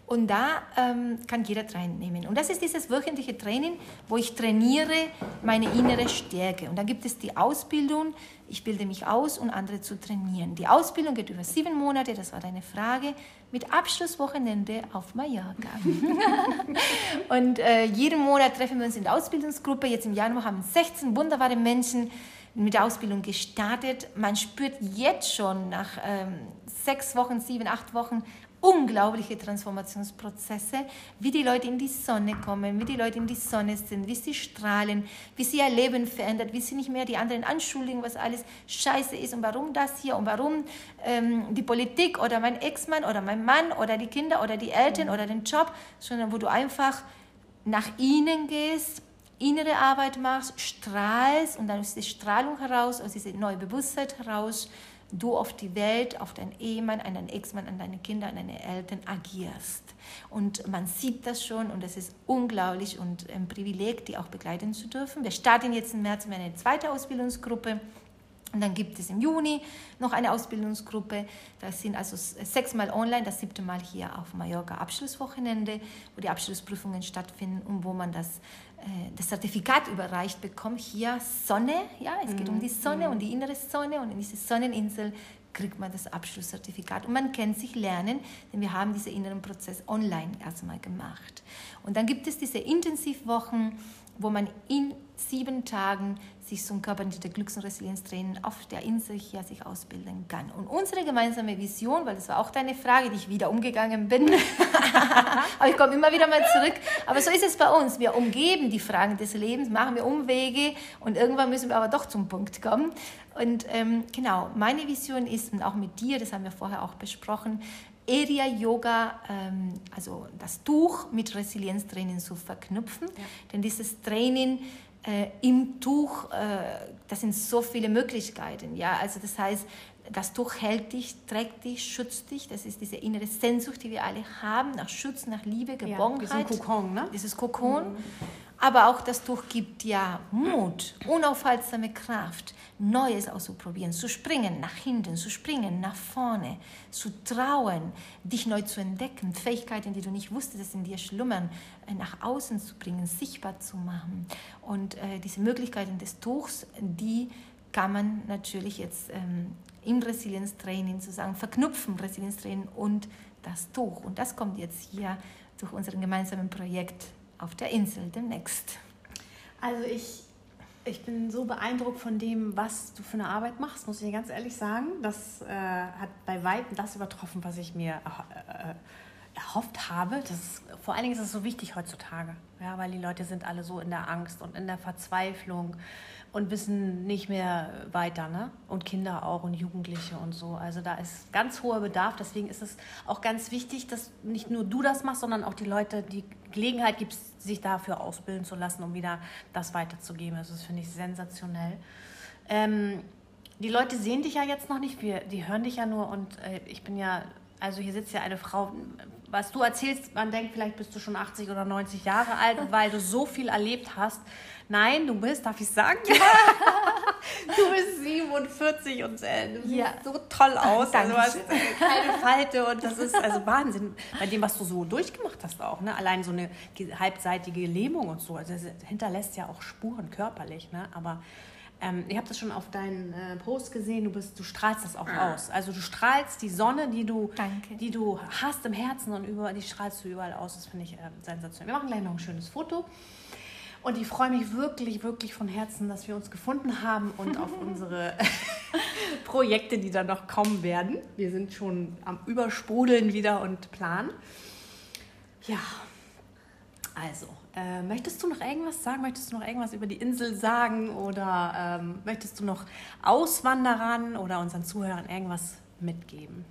und da ähm, kann jeder teilnehmen. Und das ist dieses wöchentliche Training, wo ich trainiere meine innere Stärke. Und dann gibt es die Ausbildung, ich bilde mich aus, um andere zu trainieren. Die Ausbildung geht über sieben Monate, das war deine Frage, mit Abschlusswochenende auf Mallorca. und äh, jeden Monat treffen wir uns in der Ausbildungsgruppe. Jetzt im Januar haben 16 wunderbare Menschen mit der Ausbildung gestartet. Man spürt jetzt schon nach ähm, sechs Wochen, sieben, acht Wochen unglaubliche Transformationsprozesse, wie die Leute in die Sonne kommen, wie die Leute in die Sonne sind, wie sie strahlen, wie sie ihr Leben verändert, wie sie nicht mehr die anderen anschuldigen, was alles scheiße ist und warum das hier und warum ähm, die Politik oder mein Ex-Mann oder mein Mann oder die Kinder oder die Eltern oder den Job, sondern wo du einfach nach ihnen gehst, innere Arbeit machst, strahlst und dann aus der Strahlung heraus, aus dieser neuen Bewusstheit heraus, du auf die Welt, auf deinen Ehemann, an deinen Ex-Mann, an deine Kinder, an deine Eltern agierst. Und man sieht das schon und es ist unglaublich und ein Privileg, die auch begleiten zu dürfen. Wir starten jetzt im März mit einer zweiten Ausbildungsgruppe. Und dann gibt es im Juni noch eine Ausbildungsgruppe. Das sind also sechsmal online, das siebte Mal hier auf Mallorca Abschlusswochenende, wo die Abschlussprüfungen stattfinden und wo man das das Zertifikat überreicht bekommt, hier Sonne, ja, es geht um die Sonne und die innere Sonne und in diese Sonneninsel kriegt man das Abschlusszertifikat und man kennt sich lernen, denn wir haben diesen inneren Prozess online erstmal gemacht. Und dann gibt es diese Intensivwochen, wo man in sieben Tagen sich zum körperliche Glücks- und Resilienztraining auf der Insel hier sich ausbilden kann. Und unsere gemeinsame Vision, weil das war auch deine Frage, die ich wieder umgegangen bin, aber ich komme immer wieder mal zurück, aber so ist es bei uns. Wir umgeben die Fragen des Lebens, machen wir Umwege und irgendwann müssen wir aber doch zum Punkt kommen. Und ähm, genau, meine Vision ist, und auch mit dir, das haben wir vorher auch besprochen, Area Yoga, ähm, also das Tuch mit Resilienztraining zu verknüpfen. Ja. Denn dieses Training äh, im Tuch, äh, das sind so viele Möglichkeiten. Ja? Also das heißt, das Tuch hält dich, trägt dich, schützt dich. Das ist diese innere Sehnsucht, die wir alle haben, nach Schutz, nach Liebe, Geborgenheit. Ja, Kokon, ne? Dieses Kokon. Mhm. Aber auch das Tuch gibt ja Mut, unaufhaltsame Kraft, Neues auszuprobieren, zu springen nach hinten, zu springen nach vorne, zu trauen, dich neu zu entdecken, Fähigkeiten, die du nicht wusstest, dass in dir schlummern, äh, nach außen zu bringen, sichtbar zu machen. Und äh, diese Möglichkeiten des Tuchs, die kann man natürlich jetzt ähm, im Resilienztraining sozusagen verknüpfen, Resilienztraining und das Tuch. Und das kommt jetzt hier durch unseren gemeinsamen Projekt auf der Insel demnächst. Also ich, ich bin so beeindruckt von dem, was du für eine Arbeit machst, muss ich dir ganz ehrlich sagen. Das äh, hat bei Weitem das übertroffen, was ich mir äh, erhofft habe. Das vor allen Dingen ist es so wichtig heutzutage, ja, weil die Leute sind alle so in der Angst und in der Verzweiflung und wissen nicht mehr weiter, ne? Und Kinder auch und Jugendliche und so. Also da ist ganz hoher Bedarf. Deswegen ist es auch ganz wichtig, dass nicht nur du das machst, sondern auch die Leute die Gelegenheit gibt, sich dafür ausbilden zu lassen, um wieder das weiterzugeben. Also das finde ich sensationell. Ähm, die Leute sehen dich ja jetzt noch nicht, wir, die hören dich ja nur und äh, ich bin ja, also hier sitzt ja eine Frau, was du erzählst, man denkt, vielleicht bist du schon 80 oder 90 Jahre alt, weil du so viel erlebt hast. Nein, du bist, darf ich sagen? Ja. du bist 47 und äh, du ja. siehst so toll aus. Ach, also hast keine Falte und das ist also Wahnsinn. Bei dem, was du so durchgemacht hast auch. Ne? Allein so eine halbseitige Lähmung und so. Also das hinterlässt ja auch Spuren körperlich. Ne? Aber ähm, ich habe das schon auf deinen äh, Post gesehen, du, bist, du strahlst das auch ah. aus. Also du strahlst die Sonne, die du, die du hast im Herzen und über, die strahlst du überall aus. Das finde ich äh, sensationell. Wir machen gleich noch ein schönes Foto. Und ich freue mich wirklich, wirklich von Herzen, dass wir uns gefunden haben und auf unsere Projekte, die da noch kommen werden. Wir sind schon am Übersprudeln wieder und planen. Ja, also, äh, möchtest du noch irgendwas sagen? Möchtest du noch irgendwas über die Insel sagen? Oder ähm, möchtest du noch Auswanderern oder unseren Zuhörern irgendwas mitgeben?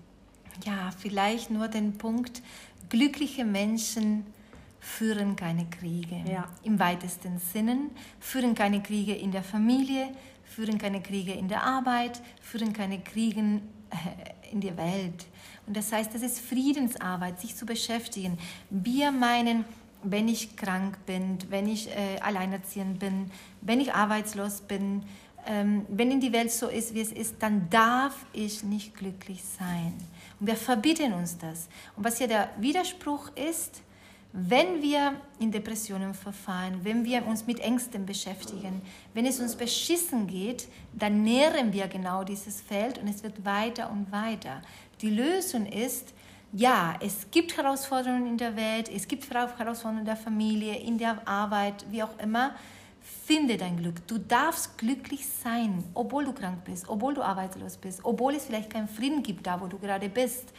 Ja, vielleicht nur den Punkt, glückliche Menschen führen keine Kriege. Ja. Im weitesten Sinne, führen keine Kriege in der Familie, führen keine Kriege in der Arbeit, führen keine Kriege äh, in der Welt. Und das heißt, das ist Friedensarbeit, sich zu beschäftigen. Wir meinen, wenn ich krank bin, wenn ich äh, alleinerziehend bin, wenn ich arbeitslos bin, ähm, wenn in die Welt so ist, wie es ist, dann darf ich nicht glücklich sein. Und wir verbieten uns das. Und was hier der Widerspruch ist, wenn wir in Depressionen verfallen, wenn wir uns mit Ängsten beschäftigen, wenn es uns beschissen geht, dann nähren wir genau dieses Feld und es wird weiter und weiter. Die Lösung ist, ja, es gibt Herausforderungen in der Welt, es gibt Herausforderungen in der Familie, in der Arbeit, wie auch immer. Finde dein Glück. Du darfst glücklich sein, obwohl du krank bist, obwohl du arbeitslos bist, obwohl es vielleicht keinen Frieden gibt, da wo du gerade bist.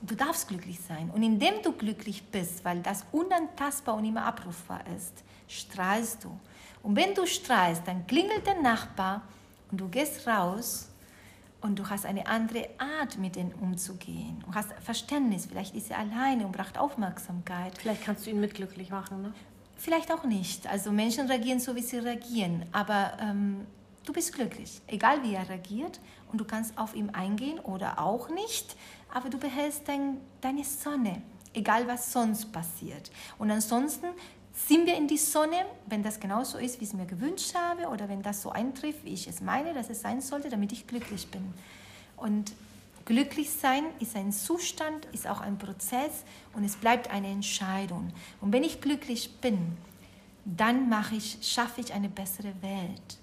Du darfst glücklich sein. Und indem du glücklich bist, weil das unantastbar und immer abrufbar ist, strahlst du. Und wenn du strahlst, dann klingelt der Nachbar und du gehst raus und du hast eine andere Art, mit denen umzugehen. Du hast Verständnis, vielleicht ist er alleine und braucht Aufmerksamkeit. Vielleicht kannst du ihn mitglücklich machen, ne? Vielleicht auch nicht. Also Menschen reagieren so, wie sie reagieren. Aber ähm, du bist glücklich, egal wie er reagiert. Und du kannst auf ihn eingehen oder auch nicht. Aber du behältst dein, deine Sonne, egal was sonst passiert. Und ansonsten sind wir in die Sonne, wenn das genauso ist, wie ich es mir gewünscht habe, oder wenn das so eintrifft, wie ich es meine, dass es sein sollte, damit ich glücklich bin. Und glücklich sein ist ein Zustand, ist auch ein Prozess und es bleibt eine Entscheidung. Und wenn ich glücklich bin, dann mache ich, schaffe ich eine bessere Welt.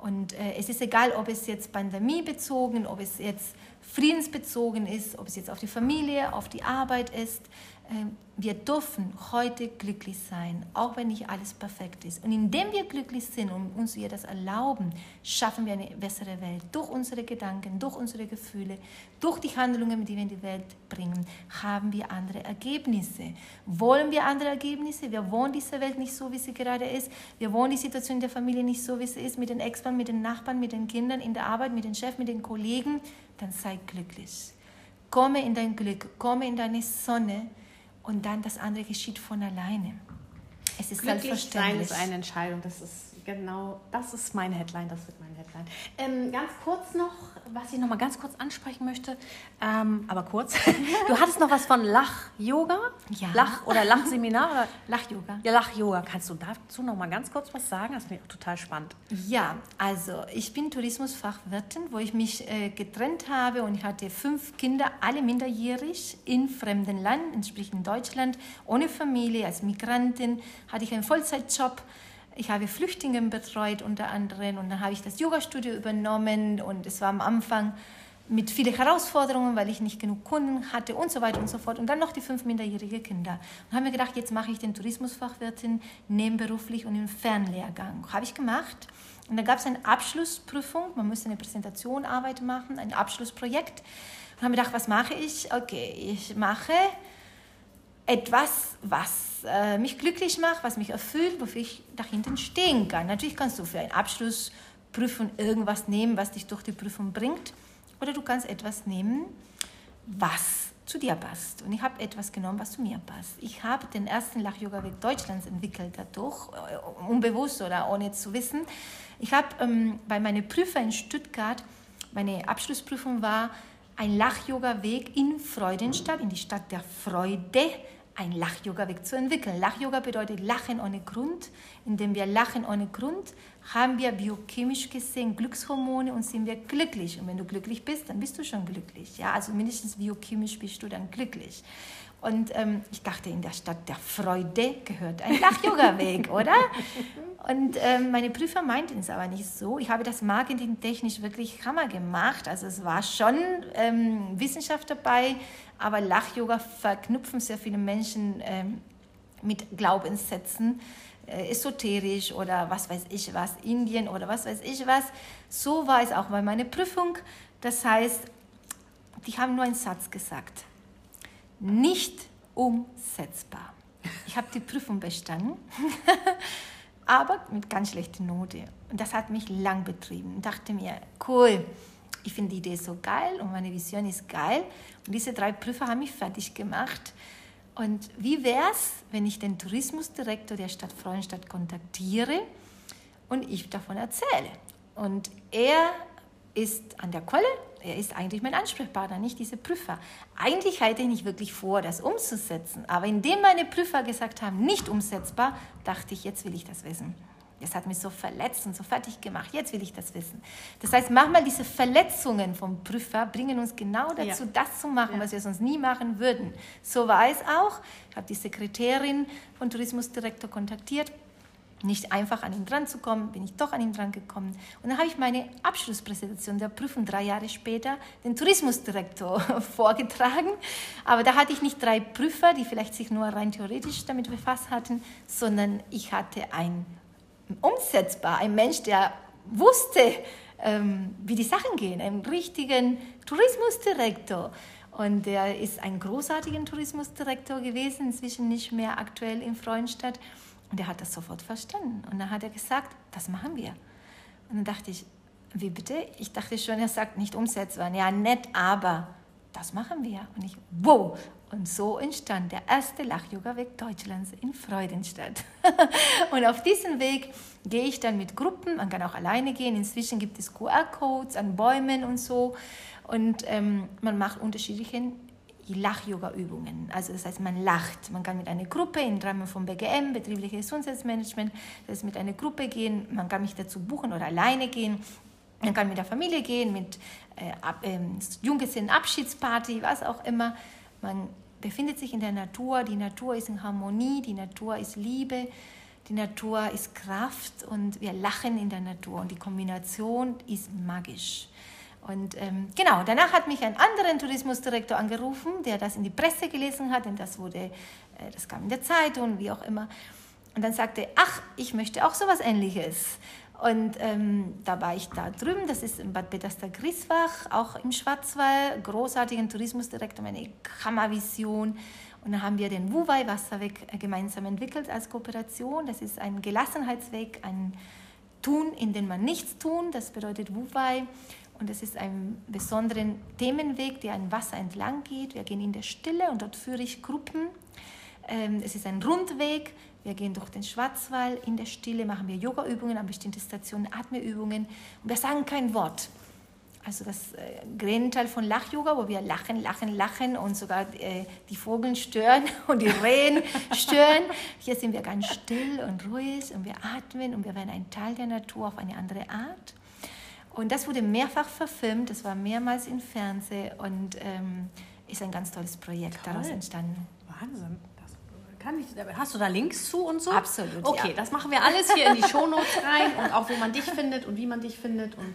Und äh, es ist egal, ob es jetzt pandemiebezogen, ob es jetzt friedensbezogen ist, ob es jetzt auf die Familie, auf die Arbeit ist. Ähm, wir dürfen heute glücklich sein, auch wenn nicht alles perfekt ist. Und indem wir glücklich sind und uns wir das erlauben, schaffen wir eine bessere Welt. Durch unsere Gedanken, durch unsere Gefühle, durch die Handlungen, die wir in die Welt bringen, haben wir andere Ergebnisse. Wollen wir andere Ergebnisse? Wir wollen diese Welt nicht so, wie sie gerade ist. Wir wollen die Situation in der Familie nicht so, wie sie ist, mit den Ex-Mann, mit den Nachbarn, mit den Kindern, in der Arbeit, mit dem Chef, mit den Kollegen. Dann sei glücklich. Komme in dein Glück, komme in deine Sonne und dann das andere geschieht von alleine. Es ist Glücklich selbstverständlich. sein ist eine Entscheidung. Das ist genau, das ist meine Headline, das wird meine Headline. Ähm, ganz kurz noch, was ich noch mal ganz kurz ansprechen möchte, ähm, aber kurz. Du hattest noch was von Lach-Yoga? Ja. Lach- oder Lachseminar? Lach-Yoga. Ja, Lach-Yoga. Kannst du dazu noch mal ganz kurz was sagen? Das ist mir total spannend. Ja, also ich bin Tourismusfachwirtin, wo ich mich äh, getrennt habe und ich hatte fünf Kinder, alle minderjährig, in fremden Land, sprich in Deutschland, ohne Familie, als Migrantin, hatte ich einen Vollzeitjob ich habe Flüchtlinge betreut unter anderem und dann habe ich das Yoga-Studio übernommen und es war am Anfang mit vielen Herausforderungen, weil ich nicht genug Kunden hatte und so weiter und so fort. Und dann noch die fünf minderjährige Kinder. Und haben mir gedacht, jetzt mache ich den Tourismusfachwirtin nebenberuflich und im Fernlehrgang. Habe ich gemacht. Und da gab es eine Abschlussprüfung. Man musste eine Präsentationarbeit machen, ein Abschlussprojekt. Und habe mir gedacht, was mache ich? Okay, ich mache etwas, was äh, mich glücklich macht, was mich erfüllt, wofür ich nach hinten stehen kann. Natürlich kannst du für einen Abschlussprüfung irgendwas nehmen, was dich durch die Prüfung bringt, oder du kannst etwas nehmen, was zu dir passt. Und ich habe etwas genommen, was zu mir passt. Ich habe den ersten Lach-Yoga-Weg Deutschlands entwickelt dadurch, äh, unbewusst oder ohne zu wissen. Ich habe ähm, bei meinen Prüfer in Stuttgart, meine Abschlussprüfung war ein Lach-Yoga-Weg in Freudenstadt, in die Stadt der Freude, ein Lach-Yoga-Weg zu entwickeln. Lach-Yoga bedeutet Lachen ohne Grund. Indem wir lachen ohne Grund, haben wir biochemisch gesehen Glückshormone und sind wir glücklich. Und wenn du glücklich bist, dann bist du schon glücklich. Ja, also mindestens biochemisch bist du dann glücklich. Und ähm, ich dachte, in der Stadt der Freude gehört ein Lach-Yoga-Weg, oder? Und ähm, meine Prüfer meinten es aber nicht so. Ich habe das marketingtechnisch wirklich Hammer gemacht. Also es war schon ähm, Wissenschaft dabei, aber Lach-Yoga verknüpfen sehr viele Menschen ähm, mit Glaubenssätzen, äh, esoterisch oder was weiß ich was, Indien oder was weiß ich was. So war es auch bei meiner Prüfung. Das heißt, die haben nur einen Satz gesagt. Nicht umsetzbar. Ich habe die Prüfung bestanden, aber mit ganz schlechter Note. Und das hat mich lang betrieben. Ich dachte mir, cool, ich finde die Idee so geil und meine Vision ist geil. Und diese drei Prüfer haben mich fertig gemacht. Und wie wäre es, wenn ich den Tourismusdirektor der Stadt Freudenstadt kontaktiere und ich davon erzähle? Und er ist an der Quelle, er ist eigentlich mein Ansprechpartner, nicht diese Prüfer. Eigentlich hatte ich nicht wirklich vor, das umzusetzen, aber indem meine Prüfer gesagt haben, nicht umsetzbar, dachte ich, jetzt will ich das wissen. Das hat mich so verletzt und so fertig gemacht. Jetzt will ich das wissen. Das heißt, manchmal diese Verletzungen vom Prüfer bringen uns genau dazu, ja. das zu machen, ja. was wir sonst nie machen würden. So war es auch. Ich habe die Sekretärin von Tourismusdirektor kontaktiert. Nicht einfach an ihn dran zu kommen, bin ich doch an ihn dran gekommen. Und dann habe ich meine Abschlusspräsentation der Prüfung drei Jahre später den Tourismusdirektor vorgetragen. Aber da hatte ich nicht drei Prüfer, die vielleicht sich nur rein theoretisch damit befasst hatten, sondern ich hatte ein umsetzbar. Ein Mensch, der wusste, ähm, wie die Sachen gehen, einen richtigen Tourismusdirektor. Und der ist ein großartiger Tourismusdirektor gewesen, inzwischen nicht mehr aktuell in Freudenstadt. Und er hat das sofort verstanden. Und dann hat er gesagt, das machen wir. Und dann dachte ich, wie bitte? Ich dachte schon, er sagt nicht umsetzbar. Ja, nett, aber das machen wir. Und ich, wow, und so entstand der erste Lach-Yoga-Weg Deutschlands in Freudenstadt. und auf diesem Weg gehe ich dann mit Gruppen, man kann auch alleine gehen. Inzwischen gibt es QR-Codes an Bäumen und so. Und ähm, man macht unterschiedliche Lach-Yoga-Übungen. Also das heißt, man lacht. Man kann mit einer Gruppe im Rahmen vom BGM, betriebliches Gesundheitsmanagement, das heißt mit einer Gruppe gehen. Man kann mich dazu buchen oder alleine gehen. Man kann mit der Familie gehen, mit äh, äh, Junggesellenabschiedsparty, was auch immer. Man befindet sich in der Natur, die Natur ist in Harmonie, die Natur ist Liebe, die Natur ist Kraft und wir lachen in der Natur und die Kombination ist magisch. Und ähm, genau, danach hat mich ein anderer Tourismusdirektor angerufen, der das in die Presse gelesen hat, denn das wurde, äh, das kam in der Zeitung, wie auch immer. Und dann sagte, ach, ich möchte auch sowas Ähnliches. Und ähm, da war ich da drüben, das ist in Bad Petersburg-Griesbach, auch im Schwarzwald, großartigen Tourismusdirektor, eine Kammervision. Und dann haben wir den Wuwei-Wasserweg äh, gemeinsam entwickelt als Kooperation. Das ist ein Gelassenheitsweg, ein Tun, in dem man nichts tun. Das bedeutet Wuwei. Und es ist ein besonderer Themenweg, der an Wasser entlang geht. Wir gehen in der Stille und dort führe ich Gruppen. Ähm, es ist ein Rundweg. Wir gehen durch den Schwarzwald in der Stille, machen wir Yoga-Übungen an bestimmten Stationen, Atmeübungen und wir sagen kein Wort. Also das äh, Gegenteil von Lach-Yoga, wo wir lachen, lachen, lachen und sogar äh, die Vogel stören und die Rehen stören. Hier sind wir ganz still und ruhig und wir atmen und wir werden ein Teil der Natur auf eine andere Art. Und das wurde mehrfach verfilmt, das war mehrmals im Fernsehen und ähm, ist ein ganz tolles Projekt Toll. daraus entstanden. Wahnsinn. Kann ich, hast du da Links zu und so? Absolut. Okay, ja. das machen wir alles hier in die Shownotes rein und auch wo man dich findet und wie man dich findet und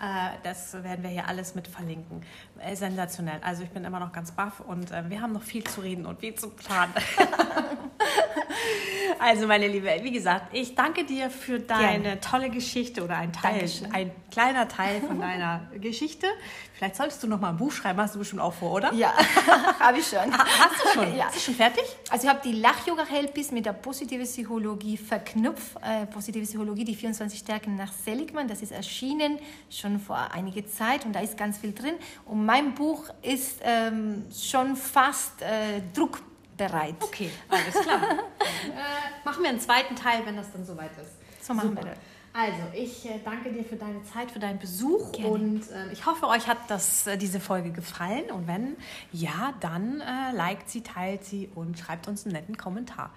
Äh, das werden wir hier alles mit verlinken. Äh, sensationell. Also ich bin immer noch ganz baff und äh, wir haben noch viel zu reden und viel zu planen. also meine Liebe, wie gesagt, ich danke dir für deine Gerne. tolle Geschichte oder ein Teil, Dankeschön. ein kleiner Teil von deiner Geschichte. Vielleicht solltest du noch mal ein Buch schreiben, hast du bestimmt auch vor, oder? Ja, habe ich schon. Hast du schon? Ja. Ist schon fertig? Also ich habe die Lach-Yoga-Helpis mit der positiven Psychologie verknüpft. Äh, positive Psychologie, die 24 Stärken nach Seligman. Das ist erschienen schon vor einiger Zeit und da ist ganz viel drin. Und mein Buch ist ähm, schon fast äh, druckbereit. Okay, alles klar. äh, machen wir einen zweiten Teil, wenn das dann soweit ist. So machen Super. wir das. Also, ich äh, danke dir für deine Zeit, für deinen Besuch Gerne. und äh, ich hoffe, euch hat das, äh, diese Folge gefallen und wenn ja, dann äh, liked sie, teilt sie und schreibt uns einen netten Kommentar.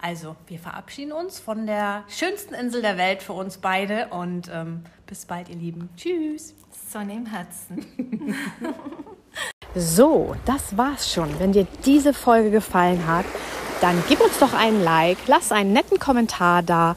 Also, wir verabschieden uns von der schönsten Insel der Welt für uns beide und ähm, bis bald, ihr Lieben. Tschüss. Sonne im Herzen. so, das war's schon. Wenn dir diese Folge gefallen hat, dann gib uns doch einen Like, lass einen netten Kommentar da,